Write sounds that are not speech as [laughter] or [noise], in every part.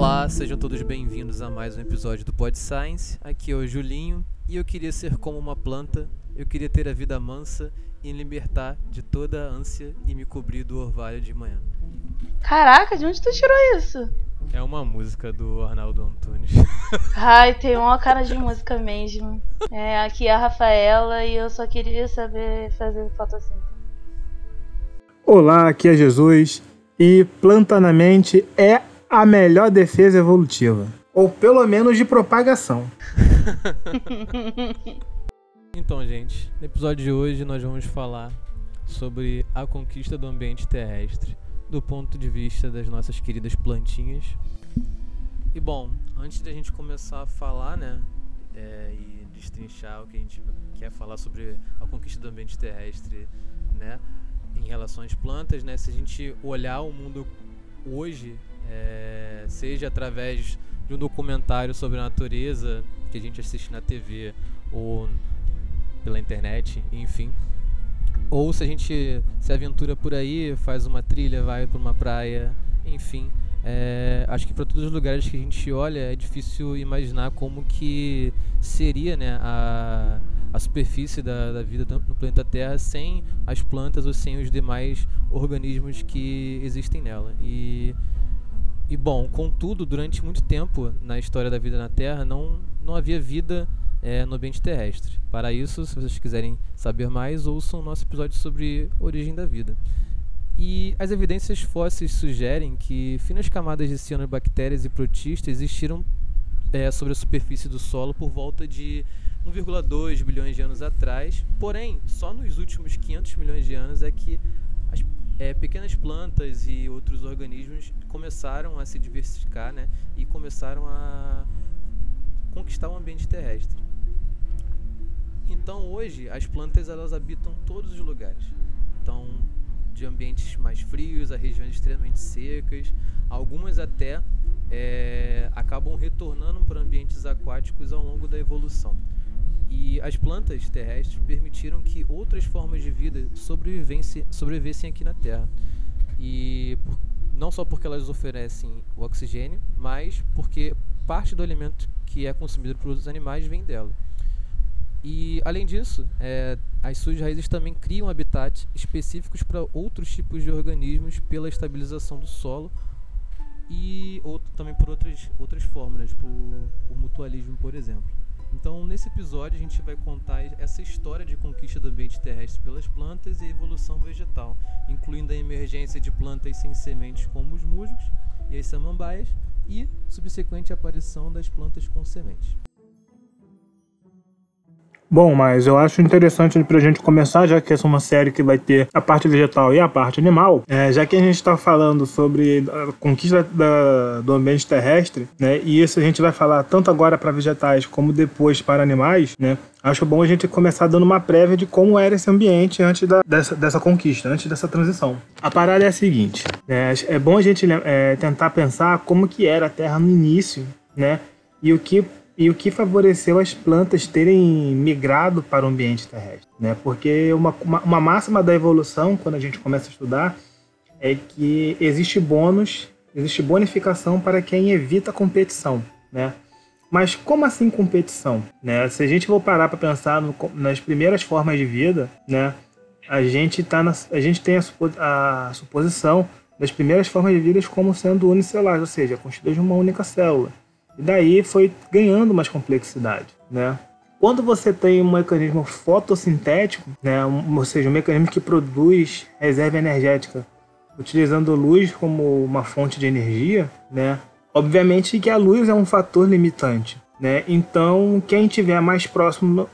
Olá, sejam todos bem-vindos a mais um episódio do Pod Science. Aqui é o Julinho e eu queria ser como uma planta, eu queria ter a vida mansa e libertar de toda a ânsia e me cobrir do orvalho de manhã. Caraca, de onde tu tirou isso? É uma música do Arnaldo Antunes. [laughs] Ai, tem uma cara de música mesmo. É, aqui é a Rafaela e eu só queria saber fazer fotossíntese. Olá, aqui é Jesus e planta na mente é a melhor defesa evolutiva. Ou pelo menos de propagação. [laughs] então, gente, no episódio de hoje nós vamos falar sobre a conquista do ambiente terrestre do ponto de vista das nossas queridas plantinhas. E bom, antes da gente começar a falar, né, é, e destrinchar o que a gente quer falar sobre a conquista do ambiente terrestre, né, em relação às plantas, né, se a gente olhar o mundo hoje é, seja através de um documentário sobre a natureza que a gente assiste na TV ou pela internet, enfim. Ou se a gente se aventura por aí, faz uma trilha, vai para uma praia, enfim. É, acho que para todos os lugares que a gente olha é difícil imaginar como que seria né, a, a superfície da, da vida no planeta Terra sem as plantas ou sem os demais organismos que existem nela. E e bom, contudo, durante muito tempo na história da vida na Terra não, não havia vida é, no ambiente terrestre. Para isso, se vocês quiserem saber mais, ouçam o nosso episódio sobre origem da vida. E as evidências fósseis sugerem que finas camadas de cianobactérias e protistas existiram é, sobre a superfície do solo por volta de 1,2 bilhões de anos atrás. Porém, só nos últimos 500 milhões de anos é que é, pequenas plantas e outros organismos começaram a se diversificar né, e começaram a conquistar o ambiente terrestre. Então hoje as plantas elas habitam todos os lugares. Então de ambientes mais frios a regiões extremamente secas, algumas até é, acabam retornando para ambientes aquáticos ao longo da evolução. E as plantas terrestres permitiram que outras formas de vida sobrevivessem, aqui na Terra. E por, não só porque elas oferecem o oxigênio, mas porque parte do alimento que é consumido pelos animais vem dela. E além disso, é, as suas raízes também criam habitats específicos para outros tipos de organismos pela estabilização do solo e outro, também por outras, outras formas, por, por mutualismo, por exemplo. Então, nesse episódio, a gente vai contar essa história de conquista do ambiente terrestre pelas plantas e evolução vegetal, incluindo a emergência de plantas sem sementes como os musgos e as samambaias e subsequente aparição das plantas com sementes. Bom, mas eu acho interessante para a gente começar, já que essa é uma série que vai ter a parte vegetal e a parte animal, é, já que a gente está falando sobre a conquista da, do ambiente terrestre, né, e isso a gente vai falar tanto agora para vegetais como depois para animais, né, acho bom a gente começar dando uma prévia de como era esse ambiente antes da, dessa, dessa conquista, antes dessa transição. A parada é a seguinte, né, é bom a gente é, tentar pensar como que era a Terra no início, né, e o que e o que favoreceu as plantas terem migrado para o ambiente terrestre. Né? Porque uma, uma, uma máxima da evolução, quando a gente começa a estudar, é que existe bônus, existe bonificação para quem evita competição. Né? Mas como assim competição? Né? Se a gente for parar para pensar no, nas primeiras formas de vida, né? a, gente tá na, a gente tem a, a suposição das primeiras formas de vida como sendo unicelares, ou seja, constituídas de uma única célula. E daí foi ganhando mais complexidade, né? Quando você tem um mecanismo fotossintético, né, ou seja, um mecanismo que produz reserva energética utilizando luz como uma fonte de energia, né, obviamente que a luz é um fator limitante. Né? Então, quem tiver mais próximo,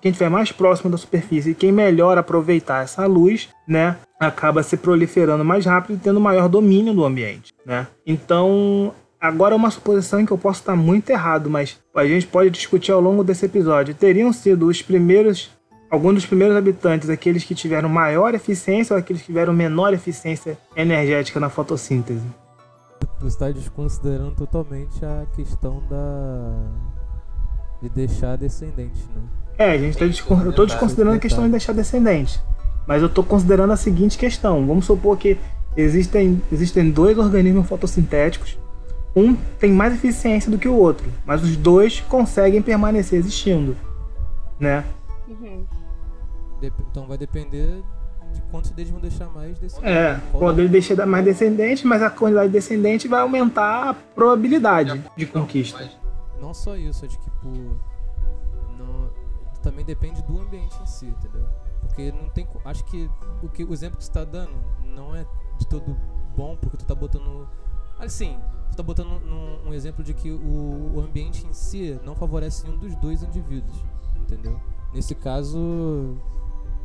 quem tiver mais próximo da superfície quem melhor aproveitar essa luz, né, acaba se proliferando mais rápido e tendo maior domínio do ambiente, né? Então, Agora, uma suposição em que eu posso estar muito errado, mas a gente pode discutir ao longo desse episódio. Teriam sido os primeiros, alguns dos primeiros habitantes, aqueles que tiveram maior eficiência ou aqueles que tiveram menor eficiência energética na fotossíntese? Você está desconsiderando totalmente a questão da de deixar descendente, né? É, a gente tá descon... eu estou desconsiderando a questão de deixar descendente. Mas eu estou considerando a seguinte questão. Vamos supor que existem, existem dois organismos fotossintéticos um tem mais eficiência do que o outro, mas os dois conseguem permanecer existindo, né? Uhum. Dep- então vai depender de quantos deles vão deixar mais descendentes. É, quando ele deixa mais descendente, mas a quantidade de descendente vai aumentar a probabilidade de conquista. Mas Não só isso, é de que, tipo, não, também depende do ambiente em si, entendeu? Porque não tem. Acho que o, que o exemplo que você tá dando não é de todo bom, porque tu tá botando. Assim, tá botando num- um exemplo de que o, o ambiente em si não favorece nenhum dos dois indivíduos, entendeu? Nesse caso,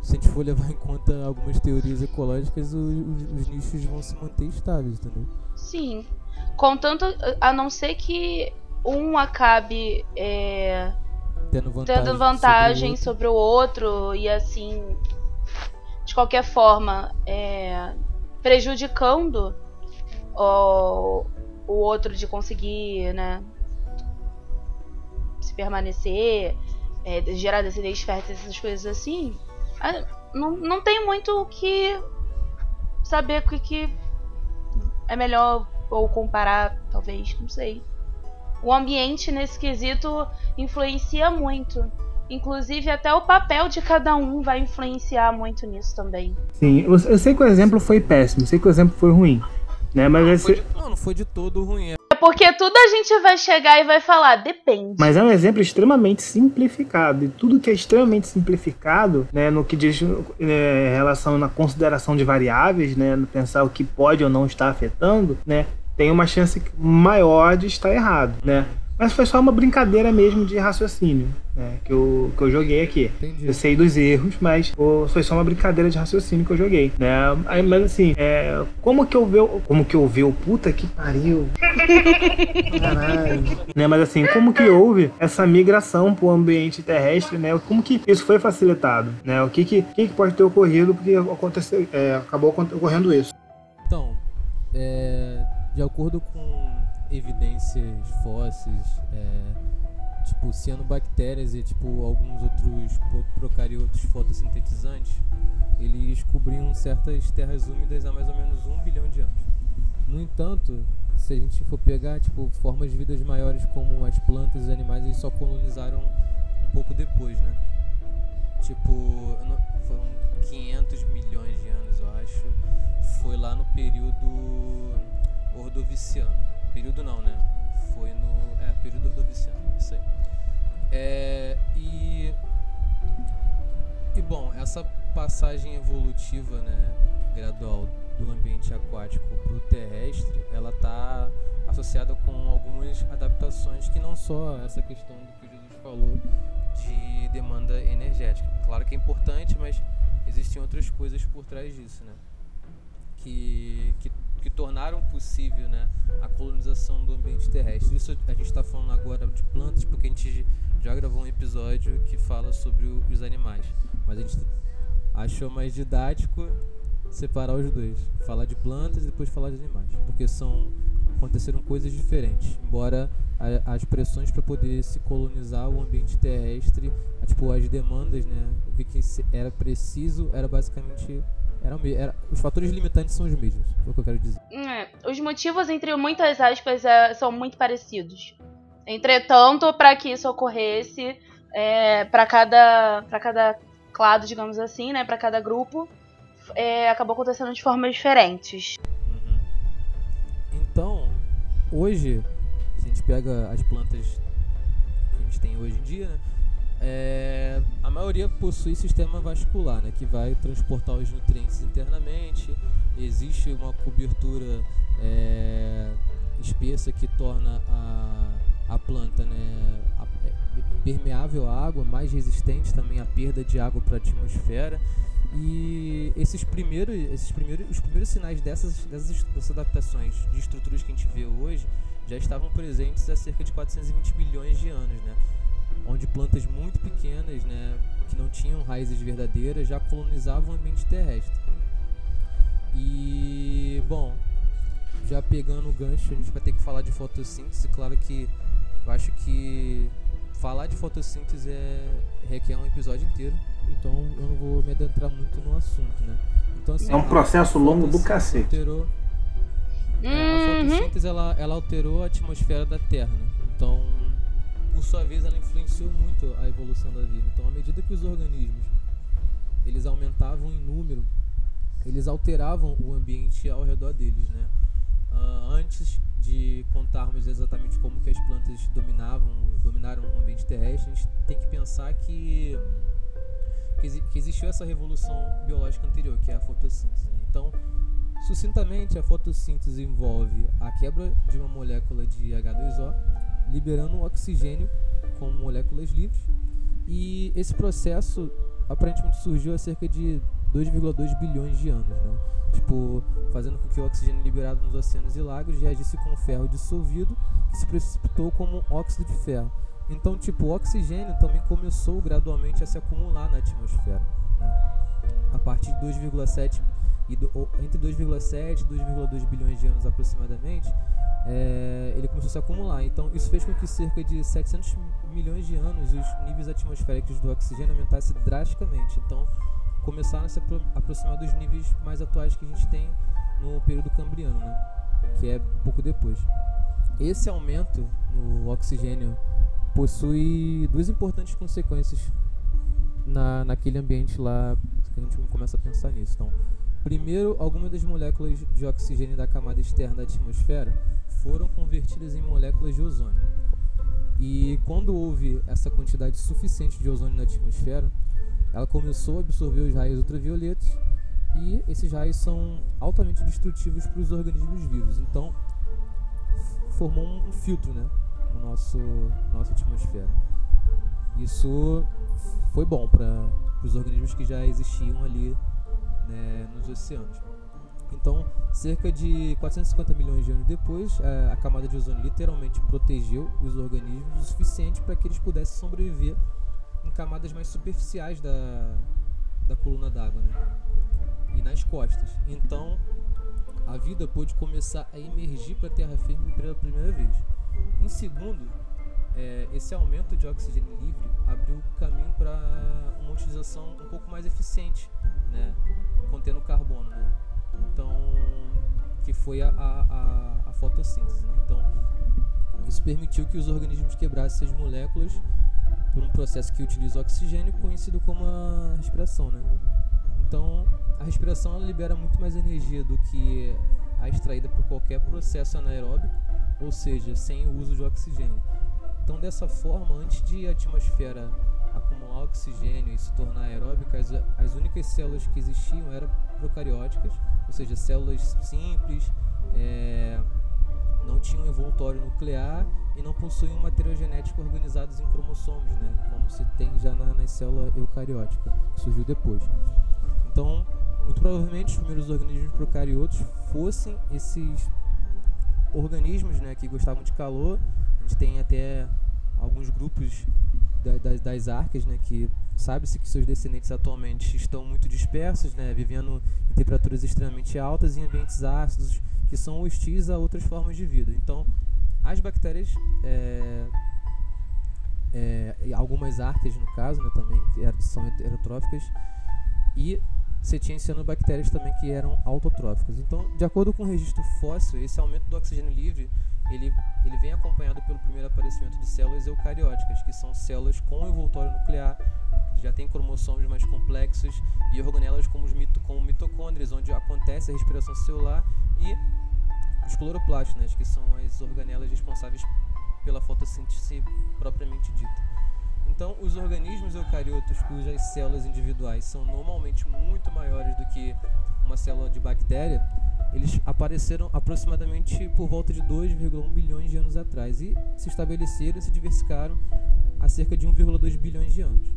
se a gente for levar [laughs] em conta algumas teorias ecológicas, o- os, os nichos vão se manter estáveis, entendeu? Sim. Contanto, a não ser que um acabe é, Tendo vantagem, tendo vantagem sobre o outro. sobre o outro e assim, de qualquer forma, é, prejudicando o, o outro de conseguir, né, se permanecer, é, gerar descendentes férteis, essas coisas assim, ah, não, não tem muito o que saber o que, que é melhor ou comparar, talvez, não sei. O ambiente nesse quesito influencia muito. Inclusive, até o papel de cada um vai influenciar muito nisso também. Sim, eu sei que o exemplo foi péssimo, eu sei que o exemplo foi ruim, né? Mas esse, Não, não foi de todo ruim. É porque tudo a gente vai chegar e vai falar, depende. Mas é um exemplo extremamente simplificado. E tudo que é extremamente simplificado, né, no que diz é, relação na consideração de variáveis, né, no pensar o que pode ou não estar afetando, né, tem uma chance maior de estar errado, né? Mas foi só uma brincadeira mesmo de raciocínio, né, que eu, que eu joguei aqui. Entendi. Eu sei dos erros, mas foi só uma brincadeira de raciocínio que eu joguei, né? Aí, mas assim, é, como que eu vi, o- como que eu vi o puta que pariu? Caralho. né, mas assim, como que houve essa migração para o ambiente terrestre, né? Como que isso foi facilitado, né? O que que, que, que pode ter ocorrido porque aconteceu, é, acabou ocorrendo isso? Então, é, de acordo com evidências fósseis, é, tipo cianobactérias e tipo alguns outros procariotos fotossintetizantes, eles cobriam certas terras úmidas há mais ou menos um bilhão de anos. No entanto, se a gente for pegar tipo formas de vidas maiores como as plantas e os animais, eles só colonizaram um pouco depois, né? Tipo, não- foram 500 milhões de anos, eu acho. Foi lá no período ordoviciano. Período não, né? Foi no. É, período ordoviciano, isso aí. É, e. E bom, essa passagem evolutiva, né, gradual do ambiente aquático para o terrestre, ela está associada com algumas adaptações que não só essa questão do que Jesus falou de demanda energética. Claro que é importante, mas existem outras coisas por trás disso, né? Que, que, que tornaram possível né, a colonização do ambiente terrestre. Isso a gente está falando agora de plantas, porque a gente já gravou um episódio que fala sobre o- os animais. Mas a gente achou mais didático separar os dois. Falar de plantas e depois falar de animais. Porque são aconteceram coisas diferentes. Embora a- as pressões para poder se colonizar o ambiente terrestre, a- tipo as demandas, né, o que, era preciso, era basicamente eram me- era, os fatores limitantes são os mesmos, é o que eu quero dizer. É, os motivos, entre muitas aspas, é, são muito parecidos. Entretanto, para que isso ocorresse, é, para cada, pra cada clado, digamos assim, né, para cada grupo, é, acabou acontecendo de formas diferentes. Uhum. Então, hoje, se a gente pega as plantas que a gente tem hoje em dia, né, é, a maioria possui sistema vascular, né, que vai transportar os nutrientes internamente. Existe uma cobertura é, espessa que torna a, a planta né, a- é, permeável à água, mais resistente também à perda de água para a atmosfera. E esses primeiros, esses primeiros, os primeiros sinais dessas, dessas, dessas adaptações de estruturas que a gente vê hoje já estavam presentes há cerca de 420 milhões de anos, né? Onde plantas muito pequenas, né, que não tinham raízes verdadeiras, já colonizavam o ambiente terrestre. E, bom, já pegando o gancho, a gente vai ter que falar de fotossíntese. Claro que eu acho que falar de fotossíntese é, requer um episódio inteiro, então eu não vou me adentrar muito no assunto, né? Então, assim, É um processo longo do cacete. alterou- É, a Uhum. fotossíntese ela, ela alterou a atmosfera da Terra, né? Então, por sua vez, ela influenciou muito a evolução da vida. Então, à medida que os organismos eles aumentavam em número, eles alteravam o ambiente ao redor deles, né? Ah, antes de contarmos exatamente como que as plantas dominavam, dominaram o ambiente terrestre, a gente tem que pensar que que existiu essa revolução biológica anterior, que é a fotossíntese. né? Então, sucintamente, a fotossíntese envolve a quebra de uma molécula de H2O, liberando oxigênio como moléculas livres. E esse processo aparentemente surgiu há cerca de 2,2 bilhões de anos, né? Tipo, fazendo com que o oxigênio liberado nos oceanos e lagos reagisse com ferro dissolvido, que se precipitou como óxido de ferro. Então, tipo, o oxigênio também começou gradualmente a se acumular na atmosfera. Né? A partir de 2,7 e do- entre 2,7 e 2,2 bilhões de anos aproximadamente, é, ele começou a se acumular. Então, isso fez com que cerca de 700 milhões de anos os níveis atmosféricos do oxigênio aumentassem drasticamente. Então, começaram a se apro- aproximar dos níveis mais atuais que a gente tem no período cambriano, né? que é pouco depois. Esse aumento no oxigênio possui duas importantes consequências na, naquele ambiente lá que a gente começa a pensar nisso. Então, primeiro, algumas das moléculas de oxigênio da camada externa da atmosfera foram convertidas em moléculas de ozônio. E quando houve essa quantidade suficiente de ozônio na atmosfera, ela começou a absorver os raios ultravioletos e esses raios são altamente destrutivos para os organismos vivos. Então, formou um filtro, né, no nosso nossa atmosfera. Isso foi bom para os organismos que já existiam ali né, nos oceanos. Então, cerca de 450 milhões de anos depois, a, a camada de ozônio literalmente protegeu os organismos o suficiente para que eles pudessem sobreviver em camadas mais superficiais da, da coluna d'água, né? E nas costas. Então, a vida pôde começar a emergir para a terra firme pela primeira vez. Em segundo, é, esse aumento de oxigênio livre abriu caminho para uma utilização um pouco mais eficiente, né, contendo carbono, né? Então, que foi a, a, a, fotossíntese. Né? Então, isso permitiu que os organismos quebrassem essas moléculas por um processo que utiliza oxigênio, conhecido como a respiração, né? Então, a respiração libera muito mais energia do que a extraída por qualquer processo anaeróbico, ou seja, sem o uso de oxigênio. Então, dessa forma, antes de a atmosfera acumular oxigênio e se tornar aeróbica, as, as únicas células que existiam eram procarióticas, ou seja, células simples, é, não tinham envoltório nuclear e não possuíam material genético organizados em cromossomos, né, como se tem já na, na célula eucariótica, que surgiu depois. Então, muito provavelmente os primeiros organismos procariotos fossem esses organismos né, que gostavam de calor. A gente tem até alguns grupos da, das, das arcas, né, que sabe-se que seus descendentes atualmente estão muito dispersos, né, vivendo temperaturas extremamente altas em ambientes ácidos que são hostis a outras formas de vida. Então, as bactérias, é, é, algumas arcas no caso, né, também que são heterotróficas, e você tinha cianobactérias também que eram autotróficas. Então, de acordo com o registro fóssil, esse aumento do oxigênio livre ele, ele vem acompanhado pelo primeiro aparecimento de células eucarióticas, que são células com envoltório nuclear, já têm cromossomos mais complexos, e organelas como, os mito, como mitocôndrias, onde acontece a respiração celular, e os cloroplastos, né, que são as organelas responsáveis pela fotossíntese propriamente dita. Então, os organismos eucariotos cujas células individuais são normalmente muito maiores do que uma célula de bactéria, eles apareceram aproximadamente por volta de 2,1 bilhões de anos atrás e se estabeleceram e se diversificaram há cerca de 1,2 bilhões de anos.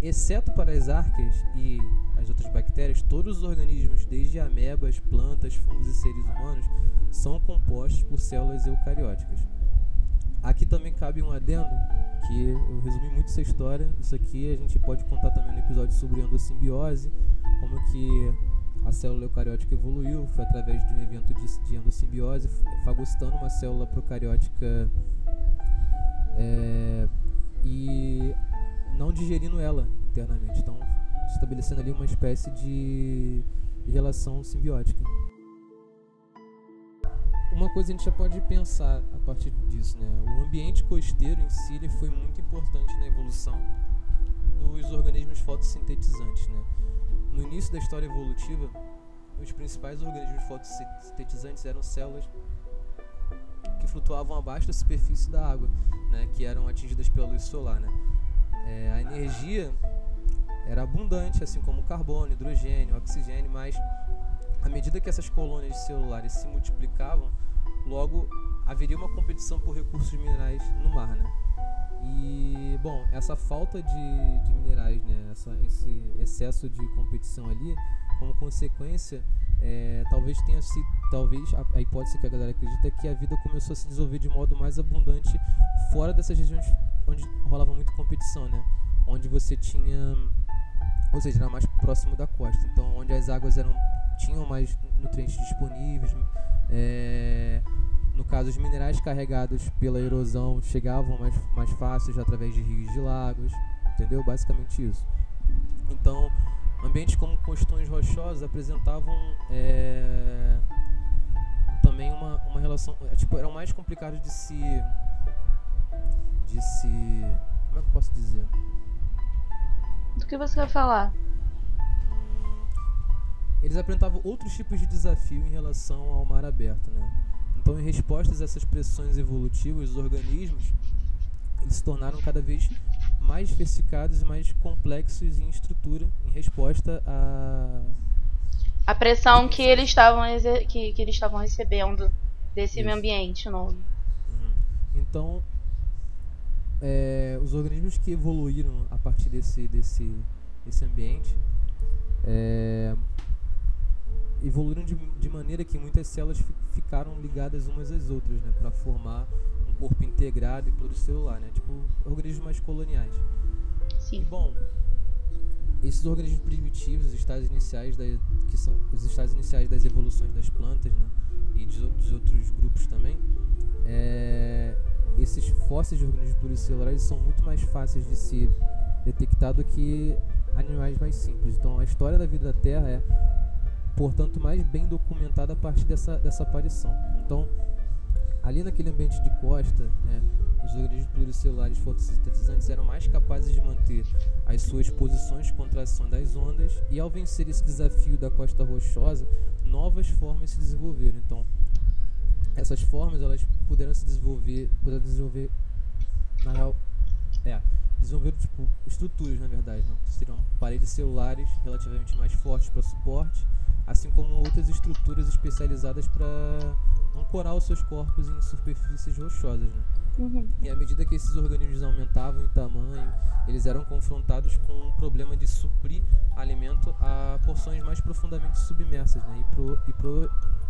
Exceto para as arcas e as outras bactérias, todos os organismos, desde amebas, plantas, fungos e seres humanos, são compostos por células eucarióticas. Aqui também cabe um adendo, que eu resumi muito essa história. Isso aqui a gente pode contar também no episódio sobre endossimbiose, como que a célula eucariótica evoluiu, foi através de um evento de, endossimbiose, fagocitando uma célula procariótica é, e não digerindo ela internamente. Então, estabelecendo ali uma espécie de relação simbiótica. uma coisa a gente já pode pensar a partir disso, né? O ambiente costeiro em si foi muito importante na evolução dos organismos fotossintetizantes, né? No início da história evolutiva, os principais organismos fotossintetizantes eram células que flutuavam abaixo da superfície da água, né? Que eram atingidas pela luz solar, né? É, a energia era abundante, assim como carbono, hidrogênio, oxigênio, mas à medida que essas colônias celulares se multiplicavam, logo haveria uma competição por recursos minerais no mar, né? E, bom, essa falta de, de minerais, né? Essa, esse excesso de competição ali, como consequência, é, talvez tenha sido, talvez a, a, hipótese que a galera acredita é que a vida começou a se desenvolver de modo mais abundante fora dessas regiões onde rolava muita competição, né? Onde você tinha, ou seja, era mais próximo da costa, então onde as águas eram tinham mais nutrientes disponíveis, é, no caso, os minerais carregados pela erosão chegavam mais, mais fáceis através de rios e lagos, entendeu? Basicamente isso. Então, ambientes como costões rochosos apresentavam é, também uma, uma relação. É, tipo, eram mais complicados de se. De se. como é que eu posso dizer? Do que você vai falar? Eles apresentavam outros tipos de desafio em relação ao mar aberto, né? Então, em respostas a essas pressões evolutivas, os organismos eles se tornaram cada vez mais diversificados e mais complexos em estrutura, em resposta a a pressão que eles estavam que, que eles estavam recebendo desse meio ambiente novo. Uhum. Então, é, os organismos que evoluíram a partir desse desse desse ambiente é, evoluíram de, de maneira que muitas células ficaram ligadas umas às outras, né, para formar um corpo integrado e pluricelular, né, tipo organismos mais coloniais. Sim. E, bom, esses organismos primitivos, os estágios iniciais da, que são os estágios iniciais das evoluções das plantas, né, e dos, dos outros grupos também, é, esses fósseis de organismos pluricelulares são muito mais fáceis de ser detectar do que animais mais simples. Então, a história da vida da Terra é portanto mais bem documentada a partir dessa, dessa aparição. Então, ali naquele ambiente de costa, né, os organismos pluricelulares fotossintetizantes eram mais capazes de manter as suas posições contra a ação das ondas e ao vencer esse desafio da costa rochosa, novas formas se desenvolveram. Então, essas formas elas puderam se desenvolver, puderam desenvolver na real, é, desenvolver tipo estruturas na verdade, não? seriam paredes celulares relativamente mais fortes para suporte assim como outras estruturas especializadas para ancorar os seus corpos em superfícies rochosas. Né? Uhum. E à medida que esses organismos aumentavam em tamanho, eles eram confrontados com o problema de suprir alimento a porções mais profundamente submersas né? e, pro, e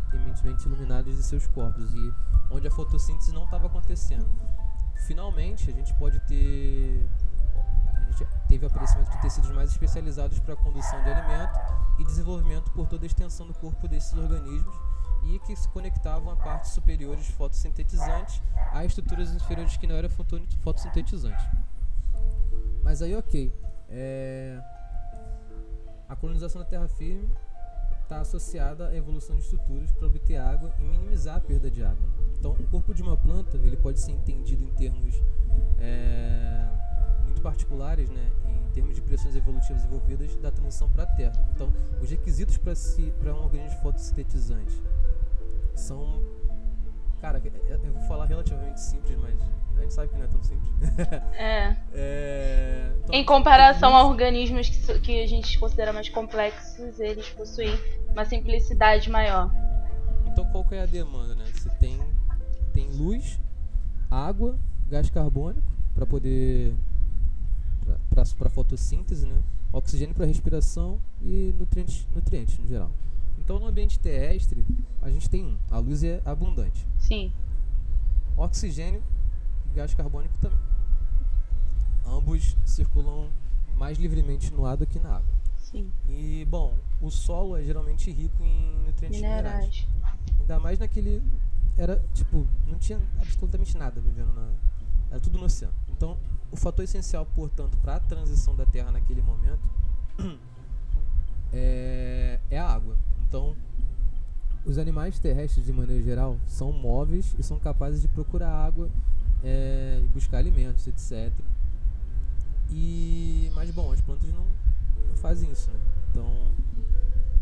proeminentemente iluminadas de seus corpos, e onde a fotossíntese não estava acontecendo. Finalmente, a gente pode ter teve o aparecimento de tecidos mais especializados para a condução de alimento e desenvolvimento por toda a extensão do corpo desses organismos e que se conectavam a partes superiores fotossintetizantes a estruturas inferiores que não eram fotossintetizantes. Mas aí, ok. É... A colonização da terra firme está associada à evolução de estruturas para obter água e minimizar a perda de água. Então, o corpo de uma planta ele pode ser entendido em termos é muito particulares, né, em termos de pressões evolutivas envolvidas da transição para a Terra. Então, os requisitos para si, um organismo fotossintetizante são, cara, eu vou falar relativamente simples, mas a gente sabe que não é tão simples. [laughs] É. é então, em comparação a organismos que, que a gente considera mais complexos, eles possuem uma simplicidade maior. Então, qual que é a demanda, né? Você tem, tem luz, água, gás carbônico para poder para fotossíntese, né? oxigênio para respiração e nutrientes, nutrientes no geral. Então, no ambiente terrestre, a gente tem um, a luz é abundante. Sim. Oxigênio e gás carbônico também. Ambos circulam mais livremente no ar do que na água. Sim. E, bom, o solo é geralmente rico em nutrientes minerais. minerais. Ainda mais naquele. Era, tipo, não tinha absolutamente nada vivendo na. Era tudo no oceano. Então, o fator essencial, portanto, para a transição da Terra naquele momento [clears throat] é, é, a água. Então, Os animais terrestres, de maneira geral, são móveis e são capazes de procurar água é, e buscar alimentos, etc. E, mas, bom, as plantas não, não fazem isso, né? Então,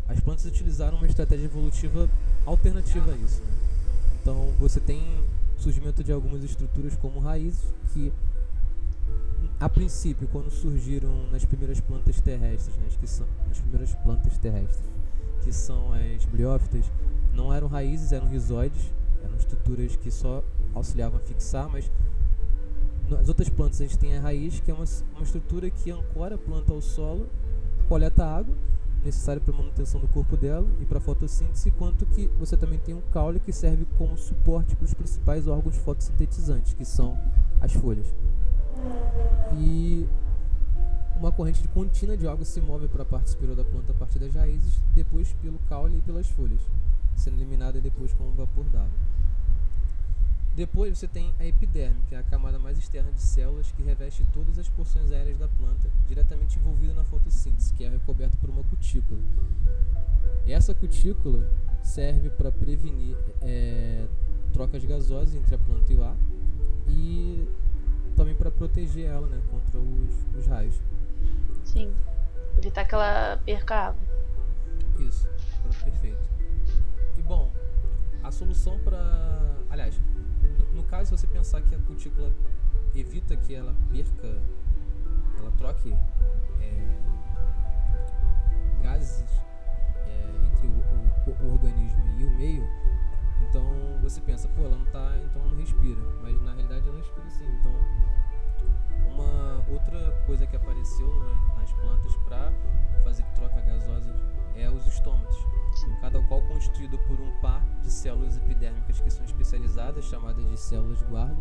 as plantas utilizaram uma estratégia evolutiva alternativa a isso. Né? Então, você tem surgimento de algumas estruturas como raízes que a princípio, quando surgiram nas primeiras plantas terrestres, né, que são nas primeiras plantas terrestres, que são as briófitas, não eram raízes, eram rizoides, eram estruturas que só auxiliavam a fixar, mas nas outras plantas a gente tem a raiz, que é uma, uma estrutura que ancora a planta ao solo, coleta água necessária para a manutenção do corpo dela e para a fotossíntese, quanto que você também tem um caule que serve como suporte para os principais órgãos fotossintetizantes, que são as folhas. E uma corrente de contínua de água se move para a parte superior da planta a partir das raízes, depois pelo caule e pelas folhas, sendo eliminada depois com o vapor d'água. Depois você tem a epiderme, que é a camada mais externa de células que reveste todas as porções aéreas da planta, diretamente envolvida na fotossíntese, que é recoberta por uma cutícula. Essa cutícula serve para prevenir é, trocas gasosas entre a planta e o ar e também para proteger ela né, contra os, os raios. Sim, evitar que ela perca água. Isso, perfeito. E bom, a solução para. Aliás, no, no caso, se você pensar que a cutícula evita que ela perca, ela troque é, gases é, entre o, o, o, organismo e o meio, então você pensa, pô, ela não tá, então ela não respira, mas na realidade ela respira sim. Então, uma outra coisa que apareceu nas plantas para fazer troca gasosa é os estômatos cada qual constituído por um par de células epidérmicas que são especializadas, chamadas de células guarda,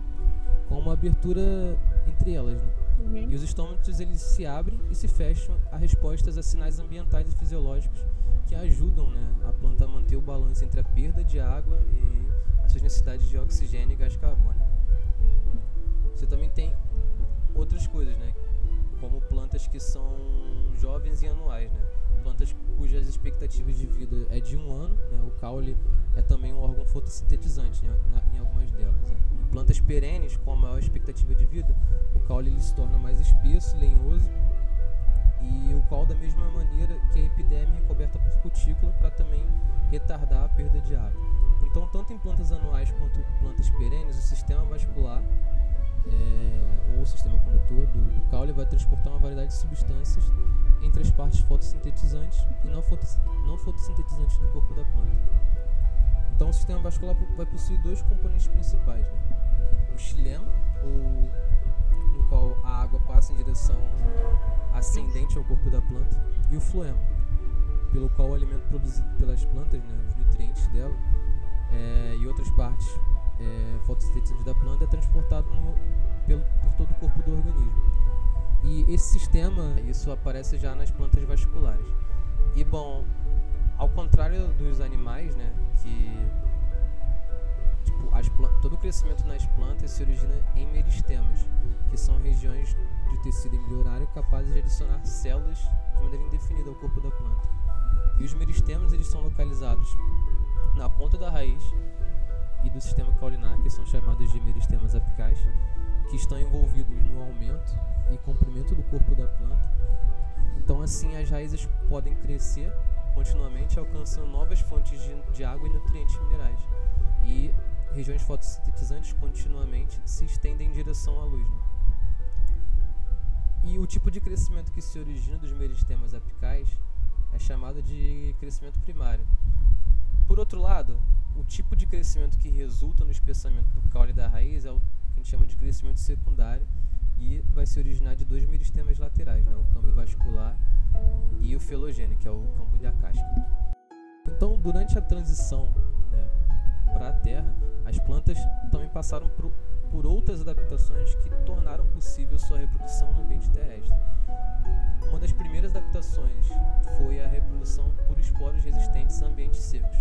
com uma abertura entre elas. Né? Uhum. E os estômatos eles se abrem e se fecham a respostas a sinais ambientais e fisiológicos que ajudam né, a planta a manter o balanço entre a perda de água e as suas necessidades de oxigênio e gás carbônico. Você também tem outras coisas, né, como plantas que são jovens e anuais, né? plantas cujas expectativas de vida é de um ano, né? o caule é também um órgão fotossintetizante né? Na, em algumas delas. Né? Em plantas perenes com a maior expectativa de vida, o caule ele se torna mais espesso, lenhoso e o qual da mesma maneira que a epiderme é coberta por cutícula para também retardar a perda de água. Então, tanto em plantas anuais quanto plantas perenes, o sistema vascular é, ou o sistema condutor do, do caule vai transportar uma variedade de substâncias entre as partes fotossintetizantes e não, fotos, não fotossintetizantes do corpo da planta. Então, o sistema vascular vai possuir dois componentes principais: né? o xilema, ou, no qual a água passa em direção ascendente ao corpo da planta, e o floema, pelo qual o alimento produzido pelas plantas, né, os nutrientes dela, é, e outras partes é, fotossintetizantes da planta é transportado no, pelo, por todo o corpo do organismo. E esse sistema, isso aparece já nas plantas vasculares. E bom, ao contrário dos animais, né, que tipo, as todo o crescimento nas plantas se origina em meristemas, que são regiões de tecido embrionário capazes de adicionar células de maneira indefinida ao corpo da planta. E os meristemas eles são localizados na ponta da raiz e do sistema caulinar, que são chamados de meristemas apicais, que estão envolvidos no aumento e comprimento do corpo da planta. Então, assim, as raízes podem crescer continuamente, alcançando novas fontes de, de água e nutrientes minerais. E regiões fotossintetizantes continuamente se estendem em direção à luz. Né? E o tipo de crescimento que se origina dos meristemas apicais é chamado de crescimento primário. Por outro lado, o tipo de crescimento que resulta no espessamento do caule da raiz é o que a gente chama de crescimento secundário, e vai se originar de dois meristemas laterais, né? o câmbio vascular e o felogênio, que é o campo diacástico. Então, durante a transição né, para a Terra, as plantas também passaram por, por outras adaptações que tornaram possível sua reprodução no ambiente terrestre. Uma das primeiras adaptações foi a reprodução por esporos resistentes a ambientes secos.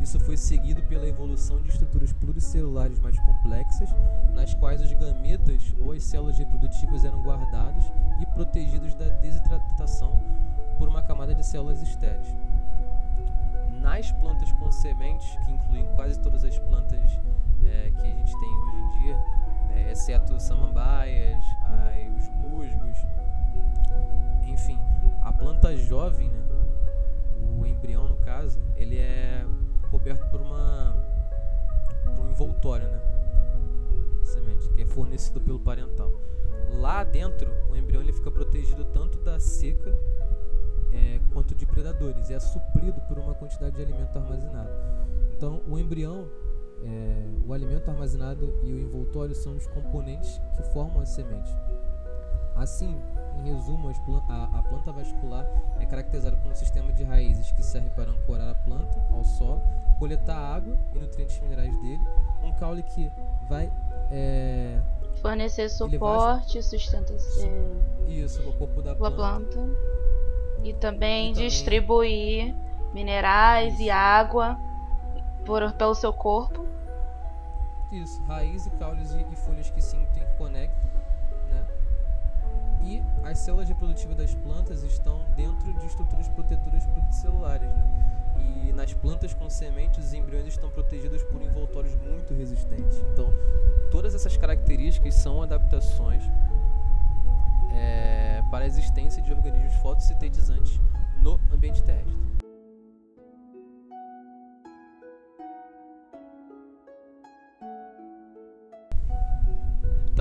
Isso foi seguido pela evolução de estruturas pluricelulares mais complexas, nas quais os gametas ou as células reprodutivas eram guardados e protegidos da desidratação por uma camada de células estéreis. nas plantas com sementes, que incluem quase todas as plantas é, que a gente tem hoje em dia, é, exceto samambaias, os musgos, enfim, a planta jovem, né, o embrião no caso, ele é coberto por uma por um envoltório, né, semente que é fornecido pelo parental. Lá dentro, o embrião ele fica protegido tanto da seca é, quanto de predadores e é suprido por uma quantidade de alimento armazenado. Então, o embrião, é, o alimento armazenado e o envoltório são os componentes que formam a semente. Assim, em resumo, a, a planta vascular é caracterizada por um sistema de raízes que serve para ancorar a planta ao solo, coletar água e nutrientes minerais dele, um caule que vai é, fornecer suporte, sustentação. Isso, o corpo da planta. planta. E também, e também distribuir minerais Isso. e água por, pelo seu corpo. Isso, raiz e caules e, e folhas que se interconectam? E as células reprodutivas das plantas estão dentro de estruturas protetoras pluricelulares, né? E nas plantas com sementes, os embriões estão protegidos por envoltórios muito resistentes. Então, todas essas características são adaptações é, para a existência de organismos fotossintetizantes no ambiente terrestre.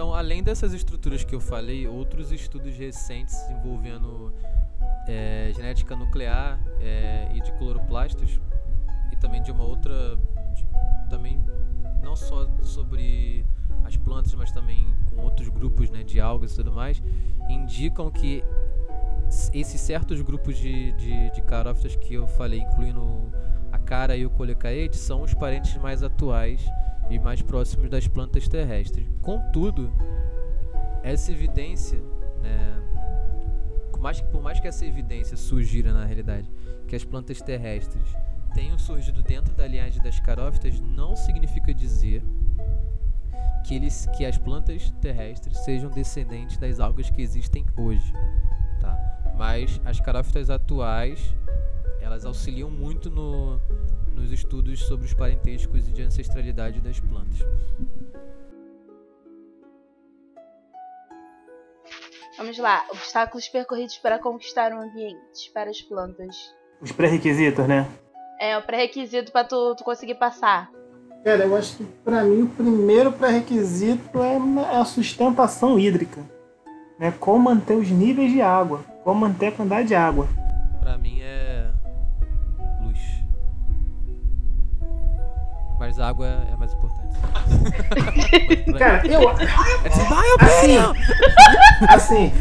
Então, além dessas estruturas que eu falei, outros estudos recentes envolvendo é, genética nuclear é, e de cloroplastos e também de uma outra de, também não só sobre as plantas mas também com outros grupos né, de algas e tudo mais indicam que esses certos grupos de, de, de carófitas que eu falei incluindo a cara e o colecaete são os parentes mais atuais e mais próximos das plantas terrestres contudo essa evidência né, mais, por mais que essa evidência surgira na realidade, que as plantas terrestres tenham surgido dentro da linhagem das carófitas, não significa dizer que, eles, que as plantas terrestres sejam descendentes das algas que existem hoje. Tá? Mas as carófitas atuais elas auxiliam muito no, nos estudos sobre os parentescos e de ancestralidade das plantas. Vamos lá. Obstáculos percorridos para conquistar um ambiente para as plantas. Os pré-requisitos, né? É, o pré-requisito para tu, tu conseguir passar. Cara, eu acho que para mim o primeiro pré-requisito é, é a sustentação hídrica. Né? Como manter os níveis de água. Como manter a quantidade de água. Para mim é Mas a água é mais importante. [laughs] Cara, eu. Assim, assim,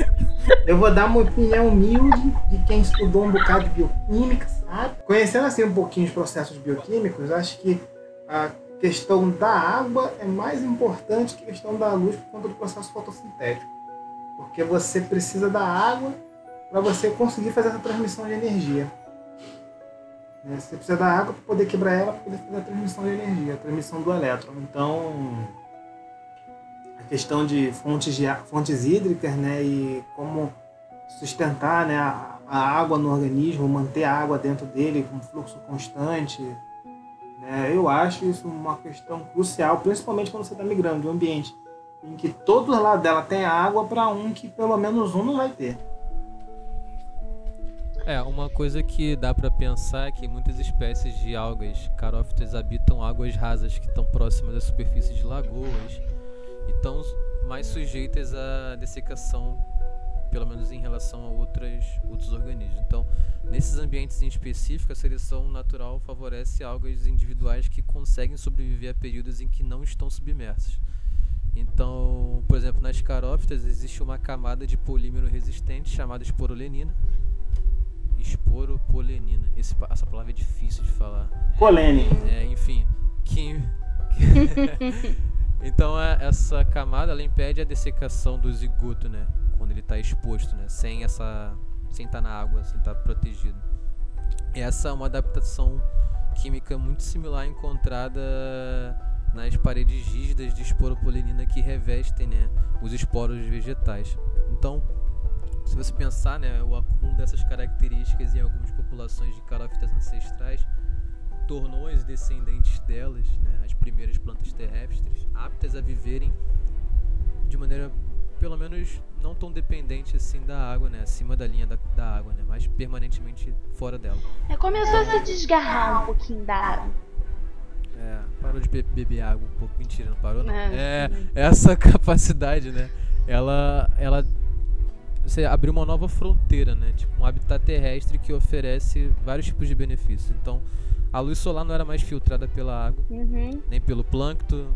eu vou dar uma opinião humilde de quem estudou um bocado de bioquímica, sabe? Conhecendo assim um pouquinho os processos bioquímicos, acho que a questão da água é mais importante que a questão da luz por conta do processo fotossintético. Porque você precisa da água para você conseguir fazer essa transmissão de energia. Né? Você precisa da água para poder quebrar ela para poder fazer a transmissão de energia, a transmissão do elétron. Então, a questão de fontes, de, fontes hídricas né, e como sustentar né, a, a água no organismo, manter a água dentro dele com fluxo constante. Né, eu acho isso uma questão crucial, principalmente quando você está migrando de um ambiente em que todos os lados dela tem água para um que pelo menos um não vai ter. É, uma coisa que dá para pensar é que muitas espécies de algas carófitas habitam águas rasas que estão próximas da superfície de lagoas e estão mais sujeitas à dessecação, pelo menos em relação a outras, outros organismos. Então, nesses ambientes em específico, a seleção natural favorece algas individuais que conseguem sobreviver a períodos em que não estão submersas. Então, por exemplo, nas carófitas existe uma camada de polímero resistente chamada esporolenina, esporopolenina. Esse, essa palavra é difícil de falar. Polene. É, enfim. Que, [laughs] então é, essa camada ela impede a dessecação do zigoto, né? Quando ele está exposto, né? Sem essa, sem estar tá na água, sem estar tá protegido. Essa é uma adaptação química muito similar encontrada nas paredes rígidas de esporopolenina que revestem, né, os esporos vegetais. Então, se você pensar, né, o acúmulo dessas características em algumas populações de carófitas ancestrais tornou as descendentes delas, né, as primeiras plantas terrestres, aptas a viverem de maneira pelo menos não tão dependente assim da água, né? Acima da linha da, da água, né? Mas permanentemente fora dela. É, começou a se desgarrar um pouquinho da água. É, parou de be beber água um pouco. Mentira, não parou não. É. É, essa [laughs] capacidade, né? Ela, ela você abriu uma nova fronteira, né? Tipo um habitat terrestre que oferece vários tipos de benefícios. Então, a luz solar não era mais filtrada pela água, Uhum. nem pelo plâncton,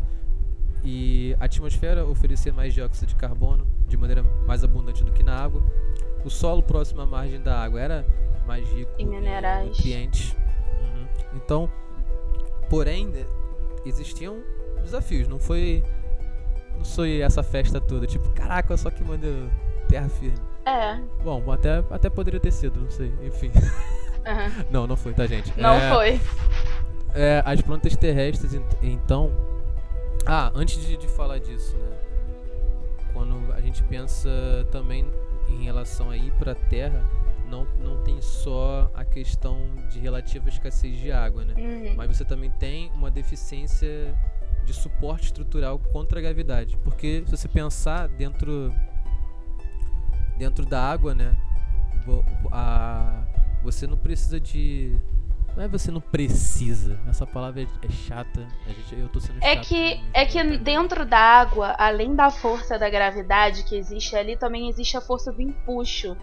e a atmosfera oferecia mais dióxido de carbono de maneira mais abundante do que na água. O solo próximo à margem da água era mais rico Em minerais. nutrientes. Uhum. Então, porém, né, existiam desafios. Não foi, não foi essa festa toda. Tipo, caraca, só que manda terra firme. É. Bom, até, até poderia ter sido, não sei. Enfim. Aham. [laughs] não, não foi, tá, gente? Não É, foi. é, as plantas terrestres, ent- então. Ah, antes de, de falar disso, né? Quando a gente pensa também em relação a ir para a Terra, não, não tem só a questão de relativa escassez de água, né? Uhum. Mas você também tem uma deficiência de suporte estrutural contra a gravidade. Porque se você pensar dentro dentro da água, né? A, você não precisa de não é você não precisa. Essa palavra é, é chata. Gente, eu tô sendo É chato que, é que né? dentro da água, além da força da gravidade que existe ali, também existe a força do empuxo.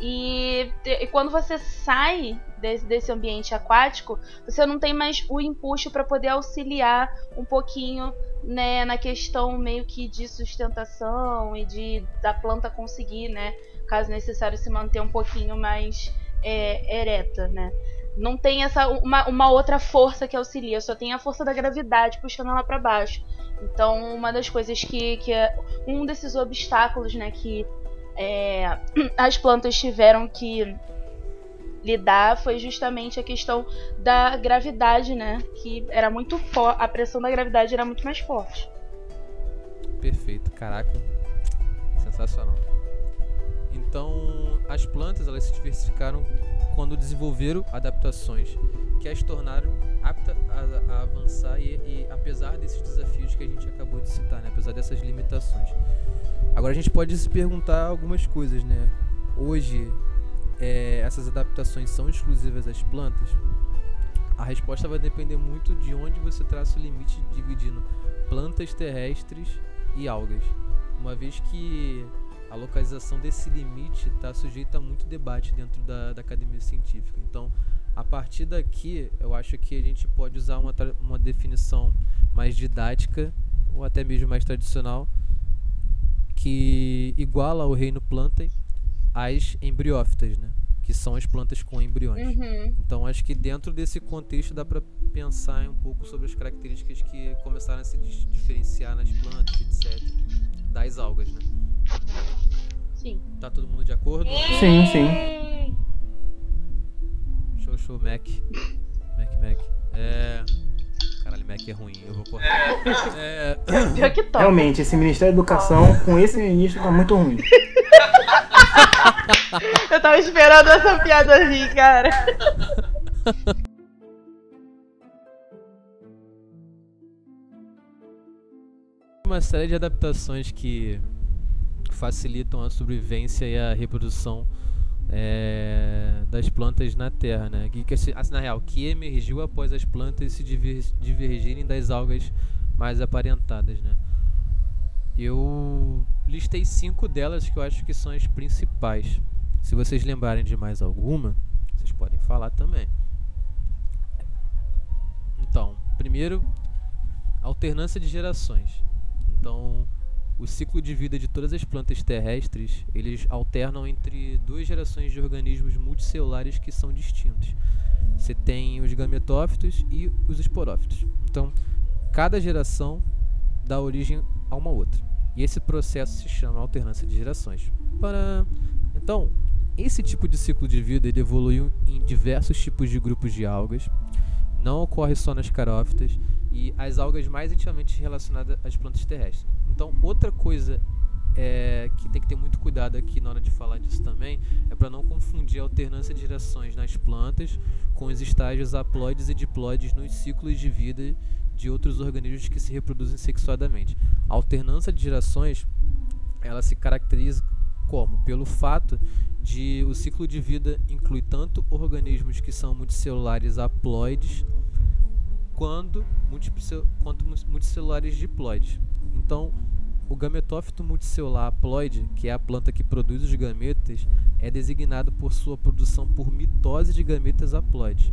E, e quando você sai desse, desse ambiente aquático, você não tem mais o empuxo para poder auxiliar um pouquinho né, na questão meio que de sustentação e de da planta conseguir, né, caso necessário, se manter um pouquinho mais é, ereta, né? Não tem essa uma, uma outra força que auxilia, só tem a força da gravidade puxando ela para baixo. Então, uma das coisas que, que é um desses obstáculos, né, que é, [clears throat] as plantas tiveram que lidar foi justamente a questão da gravidade, né, que era muito forte, a pressão da gravidade era muito mais forte. Perfeito, caraca. Sensacional. Então, as plantas elas se diversificaram quando desenvolveram adaptações que as tornaram aptas a, a avançar e, e apesar desses desafios que a gente acabou de citar, né? apesar dessas limitações. Agora a gente pode se perguntar algumas coisas, né? Hoje, é, essas adaptações são exclusivas às plantas? A resposta vai depender muito de onde você traça o limite dividindo plantas terrestres e algas, uma vez que a localização desse limite está sujeita a muito debate dentro da, da academia científica. Então, a partir daqui, eu acho que a gente pode usar uma, uma definição mais didática ou até mesmo mais tradicional que iguala o reino planta às embriófitas, né? Que são as plantas com embriões. Uhum. Então acho que dentro desse contexto dá para pensar um pouco sobre as características que começaram a se diferenciar nas plantas, etc. Das algas, né? Sim. Tá todo mundo de acordo? Sim, sim. Show, show, Mac. Mac, Mac. É. Caralho, Mac é ruim, eu vou cortar. É. [coughs] Realmente, esse Ministério da Educação com esse ministro tá muito ruim. [laughs] Eu tava esperando essa piada vir, cara. uma série de adaptações que facilitam a sobrevivência e a reprodução é, das plantas na Terra, né? Que, que, assim, na real, que emergiu após as plantas se diver- divergirem das algas mais aparentadas, né? Eu listei cinco delas que eu acho que são as principais. Se vocês lembrarem de mais alguma, vocês podem falar também. Então, primeiro, alternância de gerações. Então, o ciclo de vida de todas as plantas terrestres, eles alternam entre duas gerações de organismos multicelulares que são distintos. Você tem os gametófitos e os esporófitos. Então, cada geração dá origem a uma outra. E esse processo se chama alternância de gerações. Para então, esse tipo de ciclo de vida ele evoluiu em diversos tipos de grupos de algas. Não ocorre só nas carófitas e as algas mais intimamente relacionadas às plantas terrestres. Então, outra coisa é, que tem que ter muito cuidado aqui na hora de falar disso também é para não confundir a alternância de gerações nas plantas com os estágios haploides e diploides nos ciclos de vida de outros organismos que se reproduzem sexuadamente. A alternância de gerações ela se caracteriza como? Pelo fato de o ciclo de vida inclui tanto organismos que são multicelulares haploides quanto multicelulares diploides. Então, o gametófito multicelular haploide, que é a planta que produz os gametas, é designado por sua produção por mitose de gametas haploides.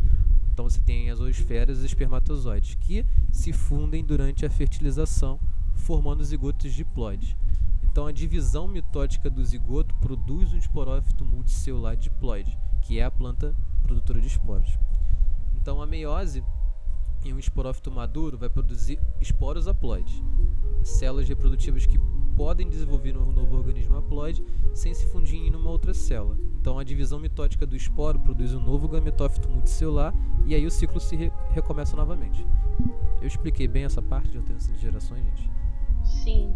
Então você tem as oosferas e os espermatozoides, que se fundem durante a fertilização, formando zigotos diploides. Então a divisão mitótica do zigoto produz um esporófito multicelular diploide, que é a planta produtora de esporos. Então a meiose em um esporófito maduro vai produzir esporos haploides, células reprodutivas que podem desenvolver um novo organismo haploide sem se fundir em uma outra célula. Então a divisão mitótica do esporo produz um novo gametófito multicelular e aí o ciclo se re recomeça novamente. Eu expliquei bem essa parte de alteração de gerações, gente? Sim.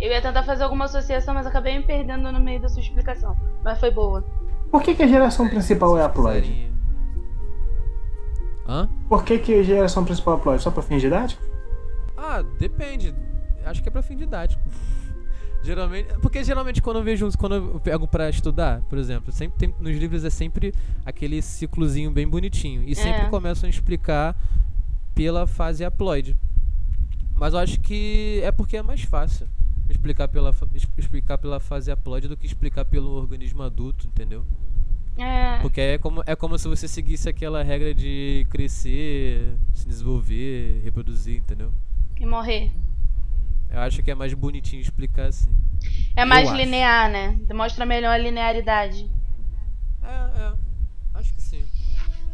Eu ia tentar fazer alguma associação, mas acabei me perdendo no meio da sua explicação. Mas foi boa. Por que, que a geração principal é haploide? Hã? Por que, que a geração principal é haploide? Só pra fim didático? Ah, depende. Acho que é pra fim didático. Geralmente, porque geralmente quando eu vejo, quando eu pego para estudar, por exemplo, sempre tem, nos livros é sempre aquele ciclozinho bem bonitinho e sempre é. começam a explicar pela fase haploide. Mas eu acho que é porque é mais fácil explicar pela explicar pela fase haploide do que explicar pelo organismo adulto, entendeu? É. Porque é como, é como se você seguisse aquela regra de crescer, se desenvolver, reproduzir, entendeu? E morrer. Eu acho que é mais bonitinho explicar assim. É mais Eu linear, acho. né? Demonstra melhor a linearidade. É, é. Acho que sim.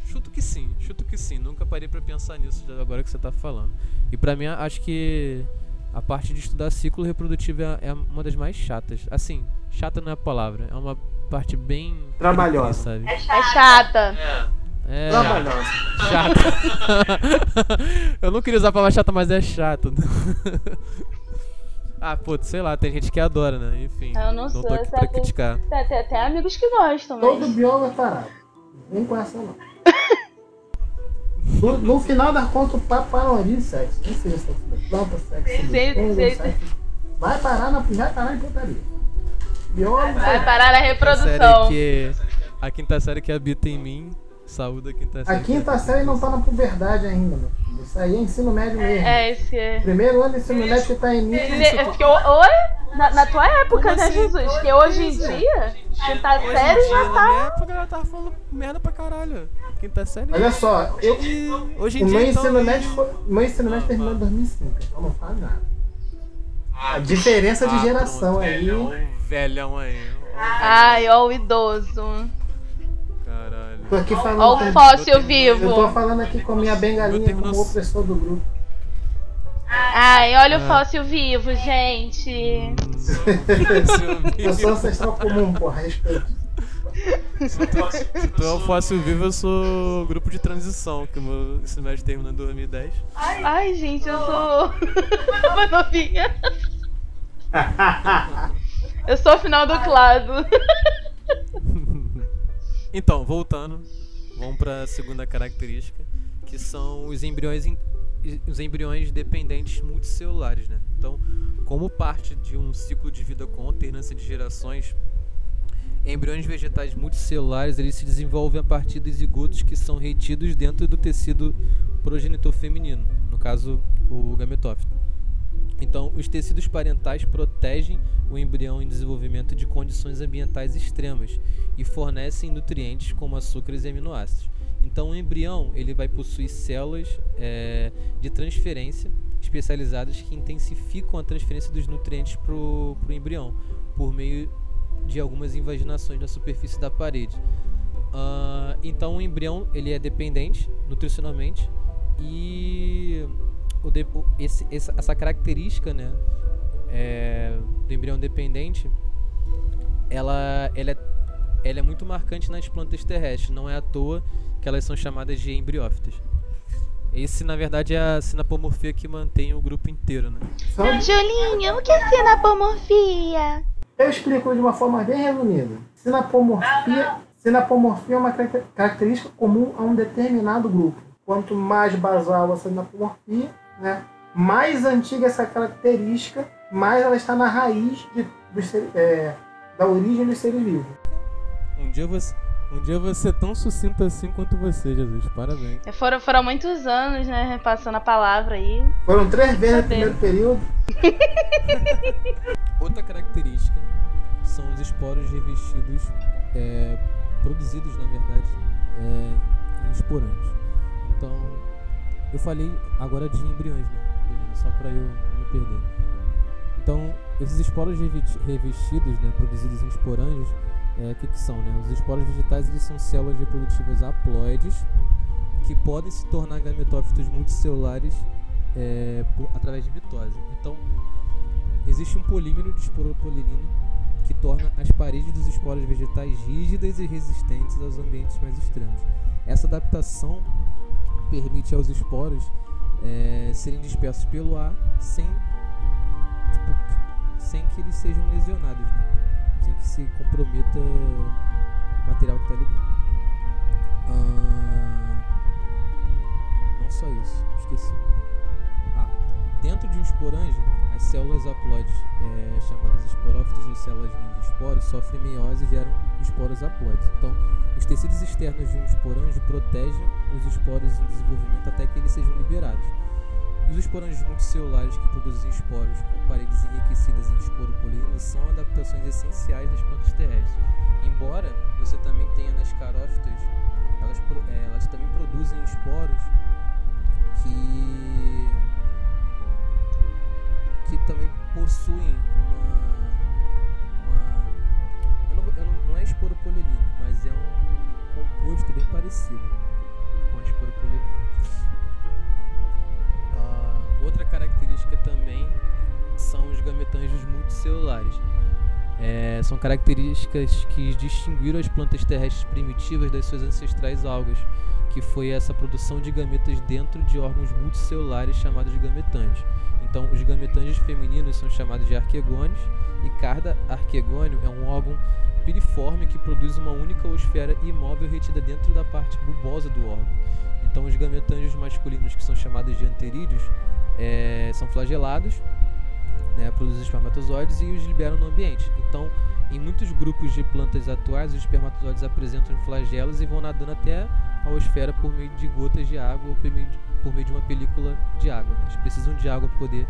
Chuto que sim, chuto que sim. Nunca parei para pensar nisso agora que você tá falando. E para mim, acho que a parte de estudar ciclo reprodutivo é, é uma das mais chatas. Assim, chata não é a palavra, é uma parte bem. Trabalhosa. Sabe? É chata. É. é. Trabalhosa. Chata. [laughs] Eu não queria usar a palavra chata, mas é chato. [laughs] ah, pô, sei lá, tem gente que adora, né? Enfim. Eu não, não tô aqui pra criticar. Tem, tem até amigos que gostam, mas... Todo biólogo é parado. Nem com essa não. No, no, final da conta, o papo para onde de sexo. Nem seja sexo da planta, sexo fungo, sexo. Vai parar, na, vai parar em putaria. Biólogo. Vai parar na reprodução. Que, a quinta série que habita em mim, saúde a quinta série. A quinta série não tá na puberdade ainda, meu filho. Isso aí é ensino médio mesmo. É, esse é. Primeiro ano de ensino médio que tá em mim. Porque, oi? Na, na tua época, né, assim? Jesus? Que hoje em dia, quinta hoje série já tá. Na minha época ela tava falando merda pra caralho. Quinta série. Olha só, eu. Hoje em o dia. Meu então, ensino, médio foi, meu ensino médio terminou em 2005, então não faz nada. A diferença de geração aí velhão aí. Ai, ó o idoso. Tô aqui falando. Ó o fóssil vivo. Eu tô falando aqui com a minha bengalinha como opressor do grupo. Ai, olha o ah. fóssil vivo, gente. Hum, eu sou ancestral comum, porra, respeito. Se tu é o fóssil vivo, eu sou grupo de transição, que o meu ensino médio terminou em 2010. Ai, gente, eu sou [laughs] uma novinha. [laughs] Eu sou o final do clado. Então, voltando, vamos para a segunda característica, que são os embriões os embriões dependentes multicelulares, né? Então, como parte de um ciclo de vida com alternância de gerações, embriões vegetais multicelulares eles se desenvolvem a partir dos zigotos que são retidos dentro do tecido progenitor feminino, no caso o gametófito. Então, os tecidos parentais protegem o embrião em desenvolvimento de condições ambientais extremas e fornecem nutrientes como açúcares e aminoácidos. Então, o embrião ele vai possuir células é, de transferência especializadas que intensificam a transferência dos nutrientes para o embrião por meio de algumas invaginações na superfície da parede. Uh, então, o embrião ele é dependente nutricionalmente e o de, o, esse, essa característica né, é, do embrião dependente ela, ela, é, ela é muito marcante nas plantas terrestres. Não é à toa que elas são chamadas de embriófitas. Esse, na verdade, é a sinapomorfia que mantém o grupo inteiro, né? Julinho, o que é sinapomorfia? Eu explico de uma forma bem resumida. Sinapomorfia, sinapomorfia é uma característica comum a um determinado grupo. Quanto mais basal a sinapomorfia, né, mais antiga essa característica, mais ela está na raiz de, é, da origem dos seres vivos. Um dia você, um dia você é tão sucinto assim quanto você, Jesus. Parabéns. É, foram, foram muitos anos, né? Passando a palavra aí. Foram três vezes no primeiro período. [laughs] Outra característica são os esporos revestidos, é, produzidos, na verdade, é, em esporantes. Eu falei agora de embriões, né? Só para eu não me perder. Então, esses esporos revestidos, né, produzidos em esporanjos, é, que, que são? Né? Os esporos vegetais eles são células reprodutivas haploides que podem se tornar gametófitos multicelulares é, por, através de mitose. Então, existe um polímero de esporopolenina que torna as paredes dos esporos vegetais rígidas e resistentes aos ambientes mais extremos. Essa adaptação permite aos esporos é, serem dispersos pelo ar sem, tipo, sem que eles sejam lesionados. Né? sem que se comprometa o material que está ali dentro. Ah, não só isso, esqueci. Ah, dentro de um esporanjo, as células haploides, é, chamadas esporófitos ou células de esporos, sofrem meiose e geram esporos haploides. Então, os tecidos externos de um esporanjo protegem os esporos em desenvolvimento até que eles sejam liberados. Os esporanjos multicelulares que produzem esporos com paredes enriquecidas em esporopolina são adaptações essenciais das plantas terrestres. Embora você também tenha nas carófitas, elas, é, elas também produzem esporos que, que também possuem uma. uma eu não, eu não, não é esporopolina, mas é um composto bem parecido esporopolina. Outra característica também são os gametanjos multicelulares. É, são características que distinguiram as plantas terrestres primitivas das suas ancestrais algas, que foi essa produção de gametas dentro de órgãos multicelulares chamados de gametanjos. Então, os gametanjos femininos são chamados de arquegônios e cada arquegônio é um órgão piriforme que produz uma única esfera imóvel retida dentro da parte bulbosa do órgão. Então, os gametanjos masculinos, que são chamados de anterídeos, é, são flagelados, né, produzem espermatozoides e os liberam no ambiente. Então, em muitos grupos de plantas atuais, os espermatozoides apresentam flagelos e vão nadando até a esfera por meio de gotas de água ou por meio de, por meio de uma película de água. Né? Eles precisam de água para poder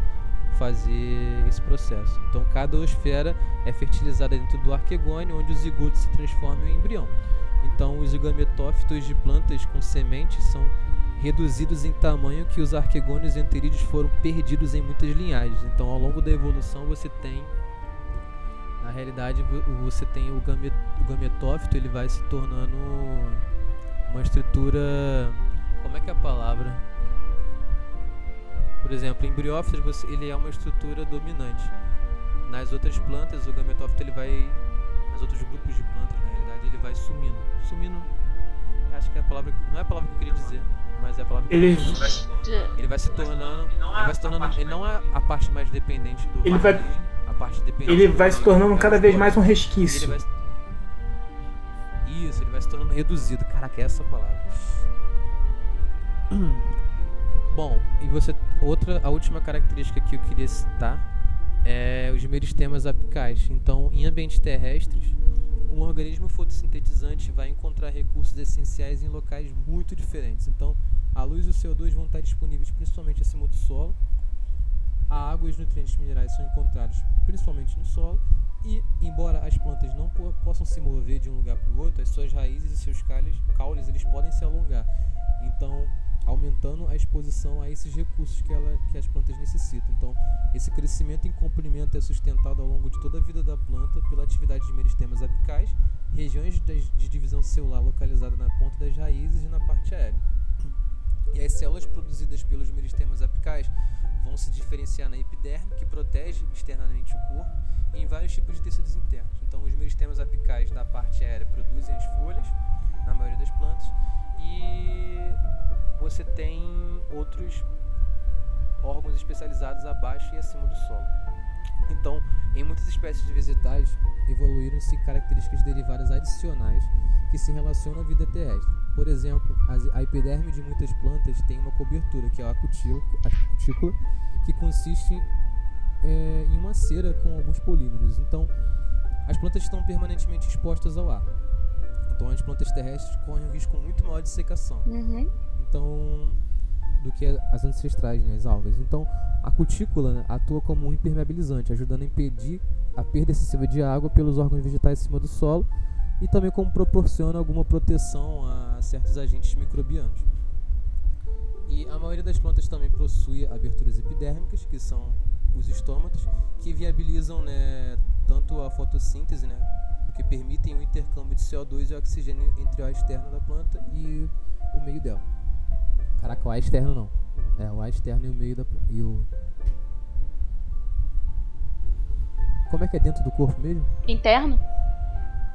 fazer esse processo. Então, cada osfera é fertilizada dentro do arquegônio, onde os zigotos se transformam em embrião. Então, os gametófitos de plantas com sementes são reduzidos em tamanho que os arquegônios e anterídeos foram perdidos em muitas linhagens. Então, ao longo da evolução, você tem na realidade você tem o, o gametófito, ele vai se tornando uma estrutura, como é que é a palavra? Por exemplo, em briófitas você, ele é uma estrutura dominante. Nas outras plantas, o gametófito ele vai, nas outros grupos de plantas, na realidade, ele vai sumindo, sumindo. Acho que é a palavra, não é a palavra que eu queria dizer mas é a palavra ele... ele vai se tornando, ele vai se tornando, ele não é a parte mais dependente do ele vai a parte dependente ele vai se tornando cada vez mais um resquício. Vai... Isso, ele vai se tornando reduzido. Caraca, é essa palavra. [clears throat] Bom, e você outra a última característica que eu queria citar é os meristemas apicais. Então, em ambientes terrestres, um organismo fotossintetizante vai encontrar recursos essenciais em locais muito diferentes. Então, a luz e o CO2 vão estar disponíveis principalmente acima do solo. A água e os nutrientes minerais são encontrados principalmente no solo. E, embora as plantas não po possam se mover de um lugar para o outro, as suas raízes e seus caules, caules eles podem se alongar. Então, aumentando a exposição a esses recursos que, ela, que as plantas necessitam. Então, esse crescimento em comprimento é sustentado ao longo de toda a vida da planta pela atividade de meristemas apicais, regiões de divisão celular localizada na ponta das raízes e na parte aérea. E as células produzidas pelos meristemas apicais vão se diferenciar na epiderme, que protege externamente o corpo, e em vários tipos de tecidos internos. Então, os meristemas apicais da parte aérea produzem as folhas, na maioria das plantas, e você tem outros órgãos especializados abaixo e acima do solo. Então, Em muitas espécies de vegetais, evoluíram-se características derivadas adicionais que se relacionam à vida terrestre. Por exemplo, a epiderme de muitas plantas tem uma cobertura, que é a cutícula, que consiste é, em uma cera com alguns polímeros. Então, as plantas estão permanentemente expostas ao ar. Então, as plantas terrestres correm um risco muito maior de secação. Uhum. Então, do que as ancestrais, né, as algas. Então, a cutícula né, atua como um impermeabilizante, ajudando a impedir a perda excessiva de água pelos órgãos vegetais acima do solo e também como proporciona alguma proteção a certos agentes microbianos. E a maioria das plantas também possui aberturas epidérmicas, que são os estômatos, que viabilizam né, tanto a fotossíntese, né, que permitem o intercâmbio de CO2 e oxigênio entre o ar externo da planta e o meio dela. Caraca, o ar externo não. É, o ar externo e o meio da e o Como é que é dentro do corpo mesmo? Interno?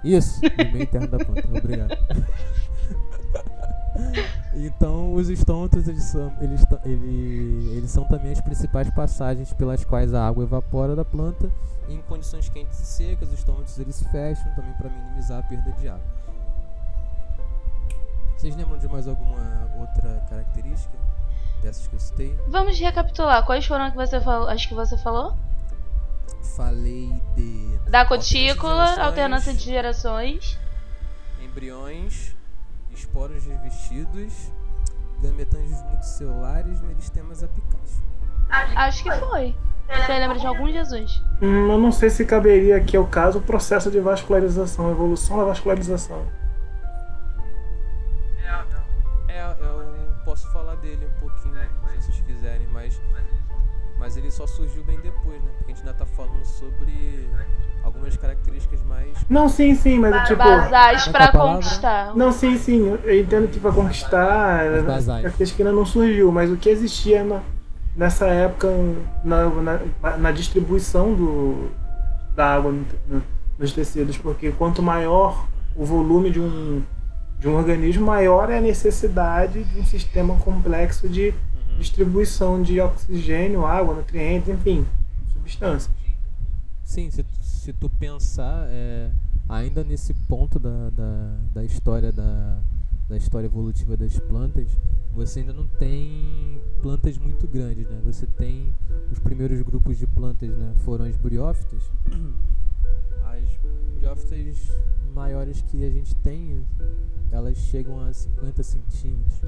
Isso, no meio interno da planta. Obrigado. [laughs] então, os estômatos eles são, eles, eles, eles são também as principais passagens pelas quais a água evapora da planta. Em condições quentes e secas, os estômatos eles fecham também para minimizar a perda de água. Vocês lembram de mais alguma outra característica dessas que eu citei? Vamos recapitular. Quais foram que você falou? Acho que você falou? Falei de. Da cutícula, alternância de gerações. Embriões, esporos revestidos, gametângios multicelulares, meristemas apicais. Acho que foi. Você lembra de algum Jesus? Hum, eu não sei se caberia aqui ao caso o processo de vascularização, evolução da vascularização. Mas ele só surgiu bem depois, né? Porque a gente ainda tá falando sobre algumas características mais. Não, sim, sim, mas tipo. Basais Qual pra é conquistar. Não, sim, sim, eu entendo que para conquistar As basais. a característica ainda não surgiu, mas o que existia na- nessa época na, na, na distribuição do, da água no- no- nos tecidos, porque quanto maior o volume de um, de um organismo, maior é a necessidade de um sistema complexo de distribuição de oxigênio, água, nutrientes, enfim, substâncias. Sim, se, se tu pensar, é, ainda nesse ponto da, da, da história da, da história evolutiva das plantas, você ainda não tem plantas muito grandes, né? Você tem os primeiros grupos de plantas, né? Foram as briófitas. As briófitas maiores que a gente tem, elas chegam a 50 centímetros.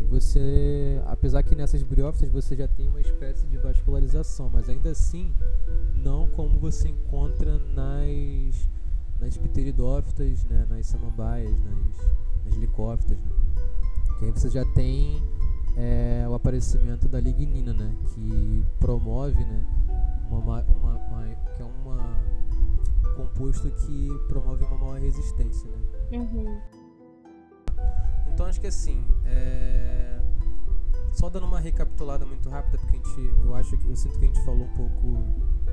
E você, apesar que nessas briófitas você já tem uma espécie de vascularização, mas ainda assim não como você encontra nas nas pteridófitas, né, nas samambaias, nas, nas licófitas, né? Que aí você já tem é, o aparecimento da lignina, né, que promove, né, uma, ma- uma, uma- que é uma um composto que promove uma maior resistência, né? Uhum. Então acho que assim, é... só dando uma recapitulada muito rápida, porque a gente, eu acho que eu sinto que a gente falou um pouco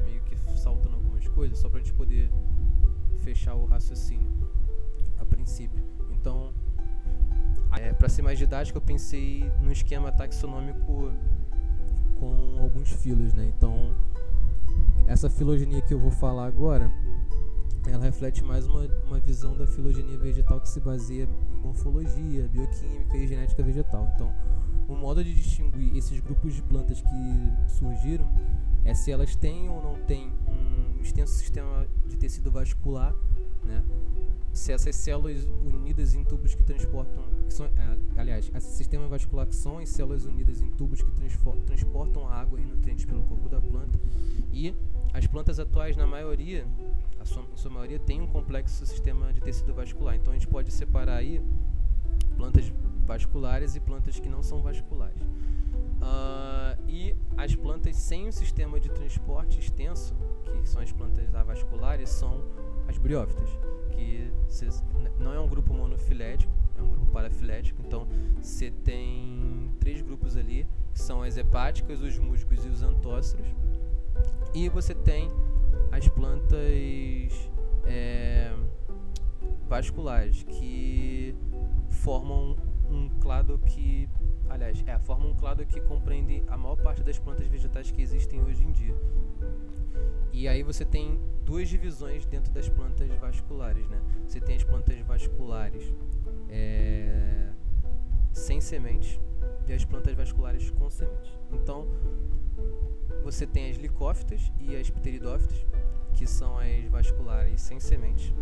meio que saltando algumas coisas, só pra gente poder fechar o raciocínio a princípio. Então, é, para ser mais didático, eu pensei num esquema taxonômico com alguns filos, né? Então, essa filogenia que eu vou falar agora, ela reflete mais uma, uma visão da filogenia vegetal que se baseia em morfologia, bioquímica e genética vegetal. Então, o modo de distinguir esses grupos de plantas que surgiram é se elas têm ou não têm um extenso sistema de tecido vascular, né? Se essas células unidas em tubos que transportam, que são, é, aliás, esse sistema vascular que são as células unidas em tubos que transportam água e nutrientes pelo corpo da planta. E as plantas atuais, na maioria, a sua, em sua maioria, têm um complexo sistema de tecido vascular. Então a gente pode separar aí plantas vasculares e plantas que não são vasculares. Ah, e as plantas sem um sistema de transporte extenso, que são as plantas avasculares, são as briófitas, que cê- não é um grupo monofilético, é um grupo parafilético. Então você tem três grupos ali, que são as hepáticas, os músicos e os antóceros. E você tem as plantas é, vasculares, que formam um clado que, aliás, é, formam um clado que compreende a maior parte das plantas vegetais que existem hoje em dia. E aí você tem duas divisões dentro das plantas vasculares, né? Você tem as plantas vasculares é, sem sementes e as plantas vasculares com sementes. Então, você tem as licófitas e as pteridófitas, que são as vasculares sem sementes.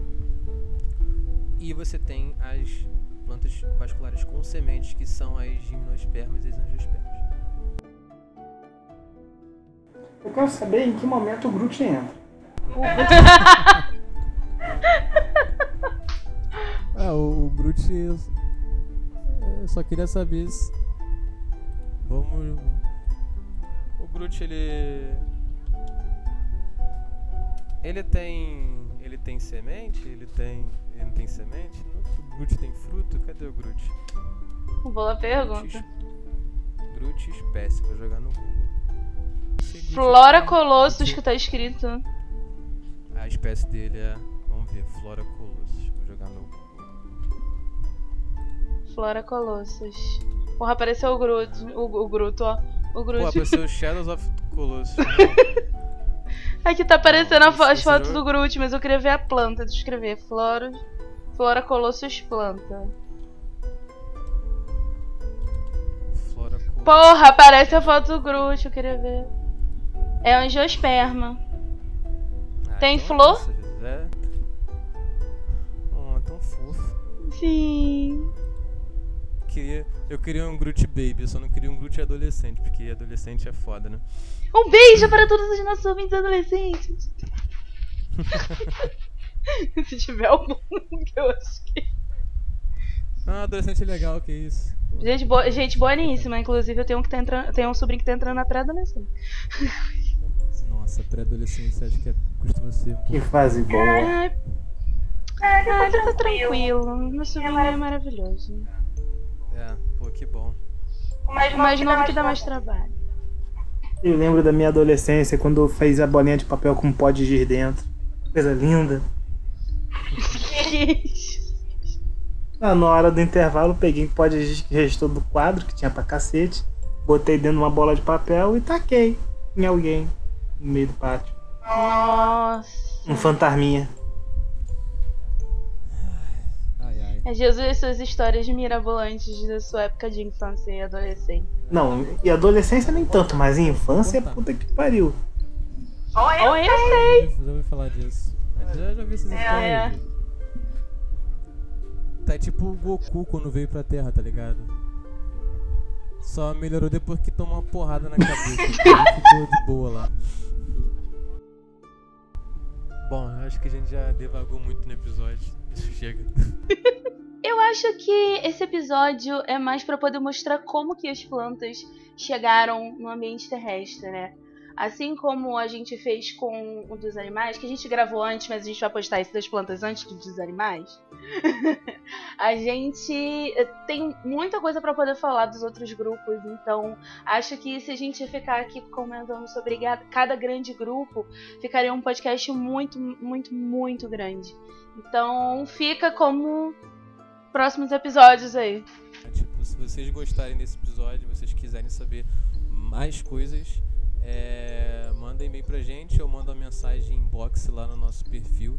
E você tem as plantas vasculares com sementes, que são as gimnospermas e as angiospermas. Eu quero saber em que momento o Groot entra. [laughs] Ah, o, o Groot. Eu, eu só queria saber se. Vamos. O Groot, ele. Ele tem. Ele tem semente? Ele tem. Ele não tem semente? O Groot tem fruto? Cadê o Groot? Boa pergunta. Groot espécie, vou jogar no Google. Flora aqui- Colossus que tá escrito. A espécie dele é. Vamos ver, Flora Colossus. Vou jogar no Google. Flora Colossus. Porra, apareceu o Groot. O, o Groot, ó. O Pô, Groot. apareceu Shadows of Colossus. [laughs] Aqui tá aparecendo fo- as fotos do Groot, mas eu queria ver a planta. Deixa eu escrever. Flora. Flora Colossus planta. Flora Colossus. Porra, aparece a foto do Groot, eu queria ver. É angiosperma. Ah, Tem então, flor? nossa, José. Oh, tão fofo. Sim. Queria, eu queria um Groot Baby, eu só não queria um Groot adolescente, porque adolescente é foda, né? Um beijo para todos os nossos ouvintes adolescentes. [laughs] Se tiver algum que eu acho que. Ah, adolescente é legal, que isso. Gente, boa, gente boníssima. Inclusive, eu tenho, um que tá entrando, tenho um sobrinho que tá entrando na pré-adolescência. Nossa, pré-adolescência acho que é, costuma ser. Que fase boa. Ai, ai, tá tranquilo. Meu sobrinho é maravilhoso. É, pô, que bom. O mais novo que dá mais trabalho. Eu lembro da minha adolescência quando eu fiz a bolinha de papel com pó de giz dentro. Coisa linda. Que [laughs] isso? Ah, na hora do intervalo, peguei pó de giz que restou do quadro, que tinha pra cacete. Botei dentro de uma bola de papel e taquei em alguém no meio do pátio. Nossa. Um fantasminha. Jesus e suas histórias mirabolantes da sua época de infância e adolescência. Não, e adolescência nem tanto, mas em infância, puta que pariu. Oh, eu sei. Já ouvi falar disso. Mas Já, já vi essas É. histórias. Tá tipo o Goku quando veio pra Terra, tá ligado? Só melhorou depois que tomou uma porrada na cabeça. [laughs] Ficou de boa lá. Bom, eu acho que a gente já devagou muito no episódio. Isso chega. [laughs] Acho que esse episódio é mais pra poder mostrar como que as plantas chegaram no ambiente terrestre, né? Assim como a gente fez com o dos animais, que a gente gravou antes, mas a gente vai postar esse das plantas antes do dos animais. [laughs] a gente eh, tem muita coisa pra poder falar dos outros grupos, então acho que se a gente ficar aqui comentando sobre cada grande grupo, ficaria um podcast muito, muito, muito grande. Então fica como próximos episódios aí. Tipo, se vocês gostarem desse episódio, vocês quiserem saber mais coisas, é, manda e-mail pra gente ou manda uma mensagem inbox lá no nosso perfil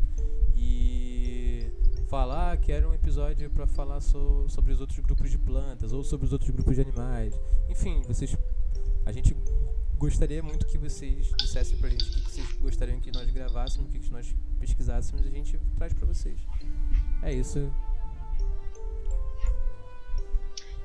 e falar ah, quero um episódio pra falar so- sobre os outros grupos de plantas ou sobre os outros grupos de animais. Enfim, vocês a gente gostaria muito que vocês dissessem pra gente o que, vocês gostariam que nós gravássemos, o que, nós pesquisássemos e a gente traz pra vocês. É isso.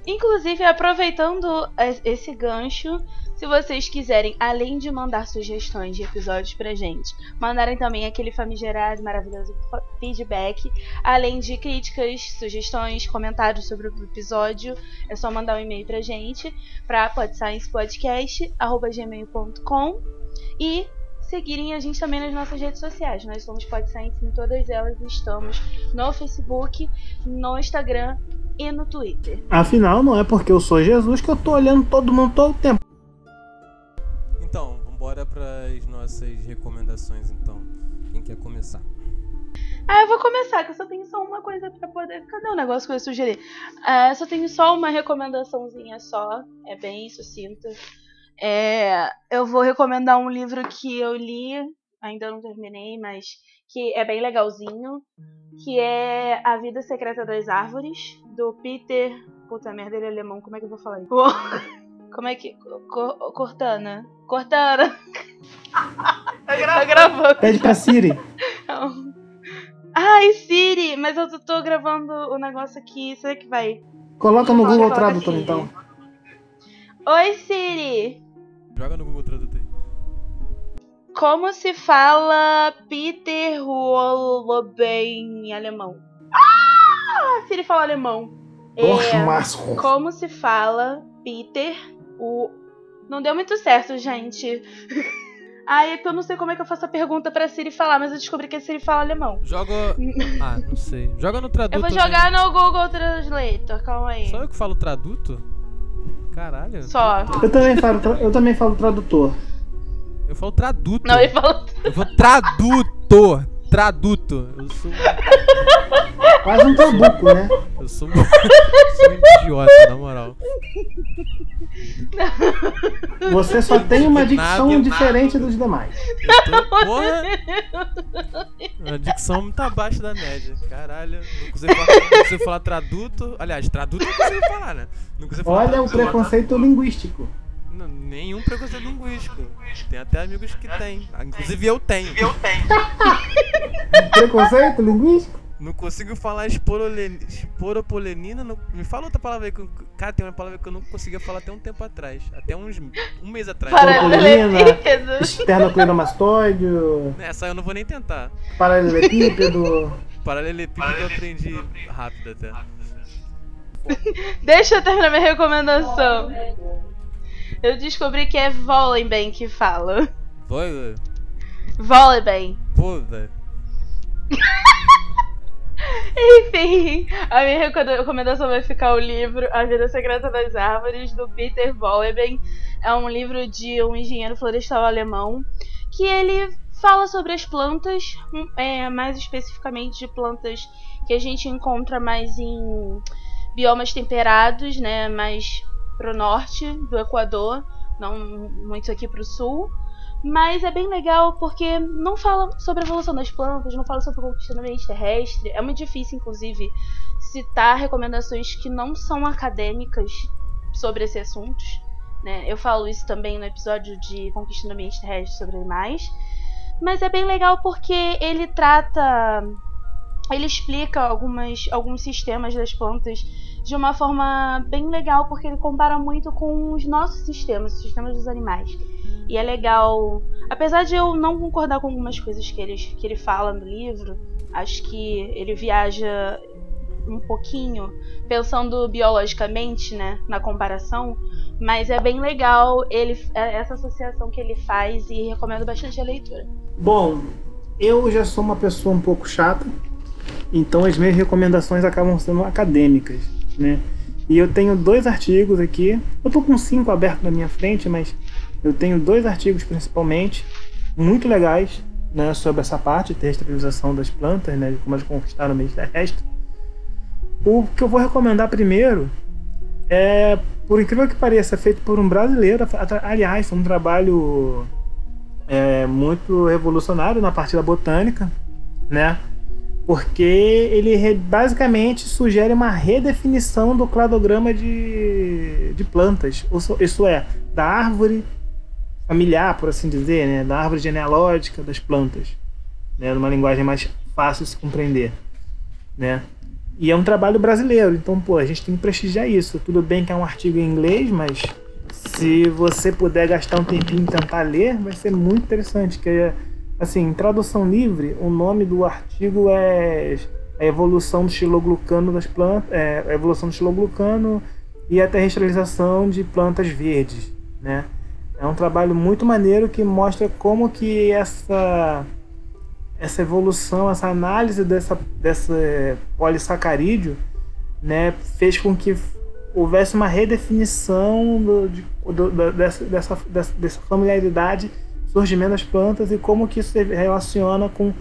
Inclusive, aproveitando es- esse gancho, se vocês quiserem, além de mandar sugestões de episódios pra gente, mandarem também aquele famigerado, maravilhoso feedback, além de críticas, sugestões, comentários sobre o episódio, é só mandar um e-mail pra gente, pra podsciencepodcast.gmail.com e seguirem a gente também nas nossas redes sociais. Nós somos Podscience em todas elas, estamos no Facebook, no Instagram e no Twitter. Afinal, não é porque eu sou Jesus que eu tô olhando todo mundo todo o tempo. Então, vambora para as nossas recomendações então. Quem quer começar? Ah, eu vou começar, que eu só tenho só uma coisa pra poder. Cadê o negócio que eu ia sugerir? Ah, eu só tenho só uma recomendaçãozinha só. É bem sucinta. É, eu vou recomendar um livro que eu li ainda não terminei, mas que é bem legalzinho, que é A Vida Secreta das Árvores, do Peter. Puta merda, ele é alemão, como é que eu vou falar isso? [laughs] Como é que. Co- Cortana. Cortana! [laughs] tá gravando. Pede pra Siri. Não. Ai, Siri! Mas eu tô- gravando o negócio aqui, será que vai? Coloca no Coloca Google Tradutor, então. Oi, Siri! Joga no Google Tradutor. Como se fala Peter Holoben em alemão? Ah! Siri fala alemão. É, como se fala Peter o. Não deu muito certo, gente. [laughs] Ai, é que eu não sei como é que eu faço a pergunta pra Siri falar, mas eu descobri que a Siri fala alemão. Joga. [laughs] Ah, não sei. Joga no tradutor. Eu vou né? jogar no Google Translator, calma aí. Só eu que falo traduto? Caralho. Só. Eu também falo, tra- eu também falo tradutor. Eu falo traduto. Não, ele falou. Eu falo tradutor. Traduto. Eu sou. [laughs] Quase um trabuco, né? Eu sou um, [laughs] sou um idiota, na moral. Você só tem uma Nada, dicção nada. diferente dos demais. Eu tô, porra. A dicção muito abaixo da média. Caralho. Não consigo falar, não consigo falar traduto. Aliás, traduto eu consigo falar, né? Não consigo falar Olha o traduto. preconceito linguístico. Não, nenhum preconceito linguístico. Tem até amigos que tem. Ah, Inclusive eu tenho. Eu tenho. [laughs] Preconceito linguístico? Não consigo falar esporopolenina. Não... Me fala outra palavra aí. Que... eu- Cara, tem uma palavra que eu não conseguia falar até um tempo atrás. Até uns um mês atrás. Paralelepípedo. Esternocleidomastoide, Essa eu não vou nem tentar. paralelepípedo. Paralelepípedo eu aprendi rápido até. Deixa eu terminar minha recomendação. Eu descobri que é Volleyben que fala. Volleyben. pô, velho. [laughs] Enfim, a minha recomenda- recomendação vai ficar o livro A Vida Secreta das Árvores, do Peter Volleben. É um livro de um engenheiro florestal alemão que ele fala sobre as plantas, hum, é, mais especificamente de plantas que a gente encontra mais em biomas temperados, né, mais pro norte do Equador, não muito aqui pro sul. Mas é bem legal porque não fala sobre a evolução das plantas, não fala sobre o conquista do ambiente terrestre. É muito difícil, inclusive, citar recomendações que não são acadêmicas sobre esse assunto. Né? Eu falo isso também no episódio de Conquista do Ambiente Terrestre sobre animais. Mas é bem legal porque ele trata. Ele explica algumas, alguns sistemas das plantas de uma forma bem legal, porque ele compara muito com os nossos sistemas, os sistemas dos animais. E é legal. Apesar de eu não concordar com algumas coisas que ele, que ele fala no livro, acho que ele viaja um pouquinho pensando biologicamente, né, na comparação, mas é bem legal ele é essa associação que ele faz e recomendo bastante a leitura. Bom, eu já sou uma pessoa um pouco chata, então as minhas recomendações acabam sendo acadêmicas, né? E eu tenho dois artigos aqui. Eu tô com cinco abertos na minha frente, mas eu tenho dois artigos principalmente muito legais, né, sobre essa parte de terrestrialização das plantas, né, de como elas conquistaram o meio terrestre. O que eu vou recomendar primeiro é, por incrível que pareça, feito por um brasileiro. Aliás, foi um trabalho é, muito revolucionário na parte da botânica, né? Porque ele basicamente sugere uma redefinição do cladograma de, de plantas. Isso é, da árvore familiar, por assim dizer, né? da árvore genealógica das plantas, né? numa linguagem mais fácil de se compreender. Né? E é um trabalho brasileiro, então pô, a gente tem que prestigiar isso. Tudo bem que é um artigo em inglês, mas se você puder gastar um tempinho e tentar ler, vai ser muito interessante. Que é, assim, em tradução livre, o nome do artigo é a evolução do xiloglucano das plantas, é, a evolução do xiloglucano e a terrestrialização de plantas verdes, né? É um trabalho muito maneiro que mostra como que essa essa evolução, essa análise dessa dessa polissacarídeo, né, fez com que houvesse uma redefinição do, de, do, dessa, dessa, dessa familiaridade surgimento das plantas e como que isso se relaciona com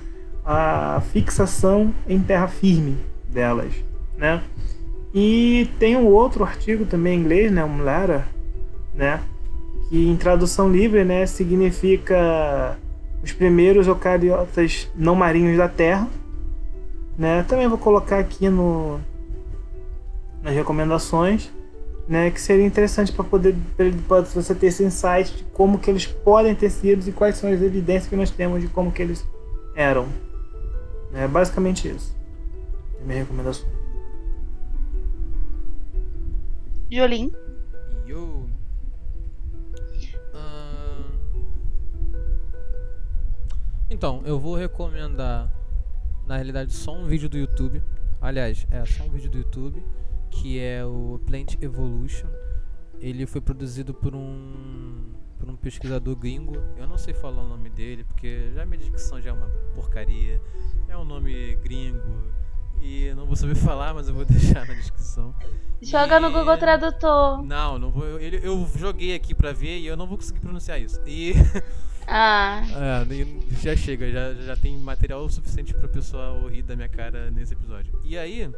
a fixação em terra firme delas, né? E tem um outro artigo também em inglês, né, um letter, né, que em tradução livre, né, significa os primeiros eucariotas não marinhos da Terra. Né? Também vou colocar aqui no, nas recomendações, né? que seria interessante para poder pra você ter esse insight de como que eles podem ter sido e quais são as evidências que nós temos de como que eles eram. É basicamente isso. É minha recomendação. Jolim. Yo. Ahn. Então, eu vou recomendar, na realidade, só um vídeo do YouTube. Aliás, é só um vídeo do YouTube, que é o Plant Evolution. Ele foi produzido por um por um pesquisador gringo. Eu não sei falar o nome dele, porque já minha dicção já é uma porcaria. É um nome gringo e eu não vou saber [laughs] falar, mas eu vou [laughs] deixar na descrição. Joga no E- Google Tradutor. Não, não vou. Eu, eu joguei aqui pra ver e eu não vou conseguir pronunciar isso. E [laughs] Ah, é, já chega, já, já tem material suficiente pra pessoa rir da minha cara nesse episódio. E aí,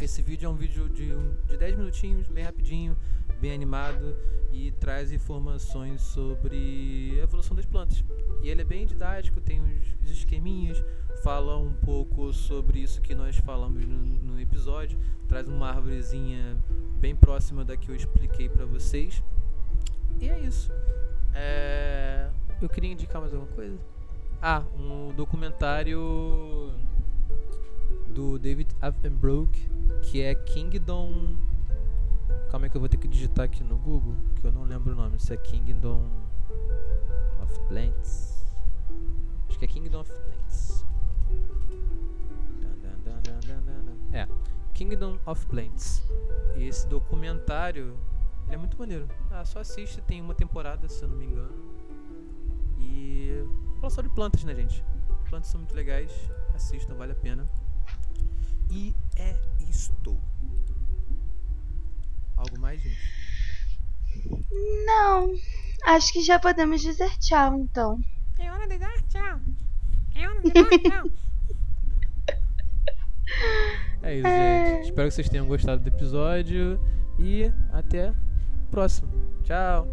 esse vídeo é um vídeo de, de 10 minutinhos, bem rapidinho, bem animado e traz informações sobre a evolução das plantas. E ele é bem didático, tem os esqueminhas, fala um pouco sobre isso que nós falamos no, no episódio, traz uma árvorezinha bem próxima da que eu expliquei pra vocês. E é isso. É, Eu queria indicar mais alguma coisa? Ah, um documentário do David Attenborough que é Kingdom. Calma aí que eu vou ter que digitar aqui no Google, que eu não lembro o nome. Se é Kingdom of Plants. Acho que é Kingdom of Plants. É, Kingdom of Plants. E esse documentário, é muito maneiro. Ah, só assiste, tem uma temporada, se eu não me engano. E fala de plantas, né, gente? Plantas são muito legais, assistam, vale a pena. E é isto. Algo mais, gente? não. Acho que já podemos dizer tchau, então. É hora de dar tchau. É hora de dar tchau. [laughs] É isso, gente. Espero que vocês tenham gostado do episódio. E até o próximo. Tchau.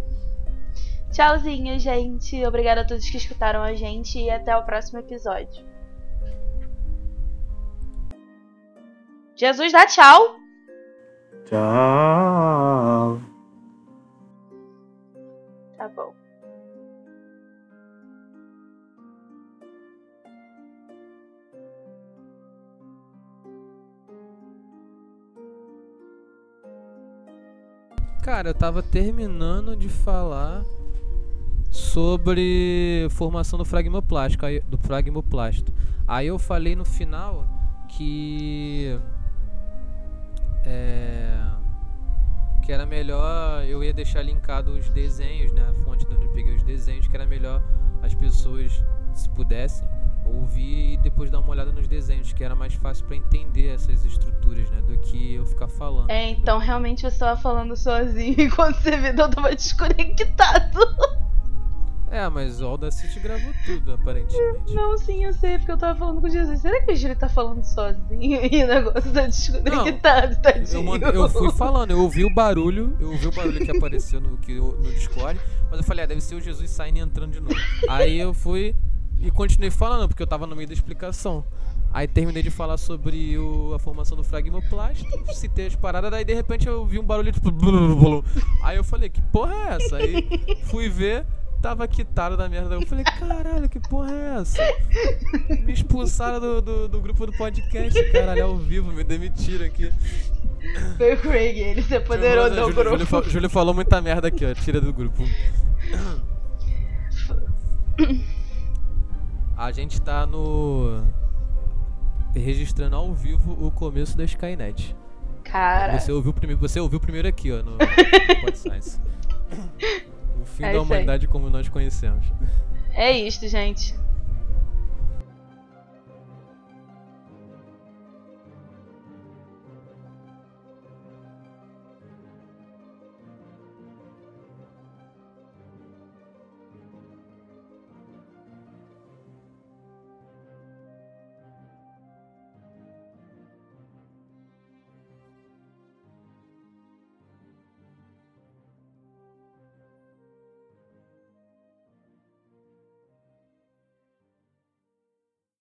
Tchauzinho, gente. Obrigada a todos que escutaram a gente e até o próximo episódio. Jesus dá tchau. Tchau. Tá bom. Cara, eu tava terminando de falar sobre formação do fragmoplástico, aí- do fragmoplasto. Aí eu falei no final que é, que era melhor eu ia deixar linkado os desenhos, né, a fonte de onde eu peguei os desenhos, que era melhor as pessoas se pudessem ouvir e depois dar uma olhada nos desenhos, que era mais fácil pra entender essas estruturas, né, do que eu ficar falando. É, então realmente você tava falando sozinho [laughs] enquanto você viu eu tava desconectado. É, mas o Audacity gravou tudo, aparentemente. Não, sim, eu sei, porque eu tava falando com Jesus. Será que o Júlio tá falando sozinho e [laughs] o negócio tá desconectado, tadinho? Eu, mand- eu fui falando, eu ouvi o barulho, eu ouvi o barulho que apareceu no, que, no Discord, mas eu falei, ah, deve ser o Jesus saindo e entrando de novo. Aí eu fui e continuei falando, porque eu tava no meio da explicação. Aí terminei de falar sobre o- a formação do fragmoplasto, citei as paradas, daí de repente eu vi um barulho tipo. Aí eu falei, que porra é essa? Aí fui ver, tava quitado da merda. Eu falei, caralho, que porra é essa? Me expulsaram do, do, do grupo do podcast, caralho, ao vivo, me demitiram aqui. Foi o Craig, ele se apoderou Júlio, do Júlio, Júlio, grupo. fa- Júlio falou muita merda aqui, ó. Tira do grupo. A gente tá no. Registrando ao vivo o começo da Skynet. Cara, Você ouviu, prime... Você ouviu primeiro aqui, ó, no [laughs] Pod Science. O fim É da humanidade como nós conhecemos. é isto, gente.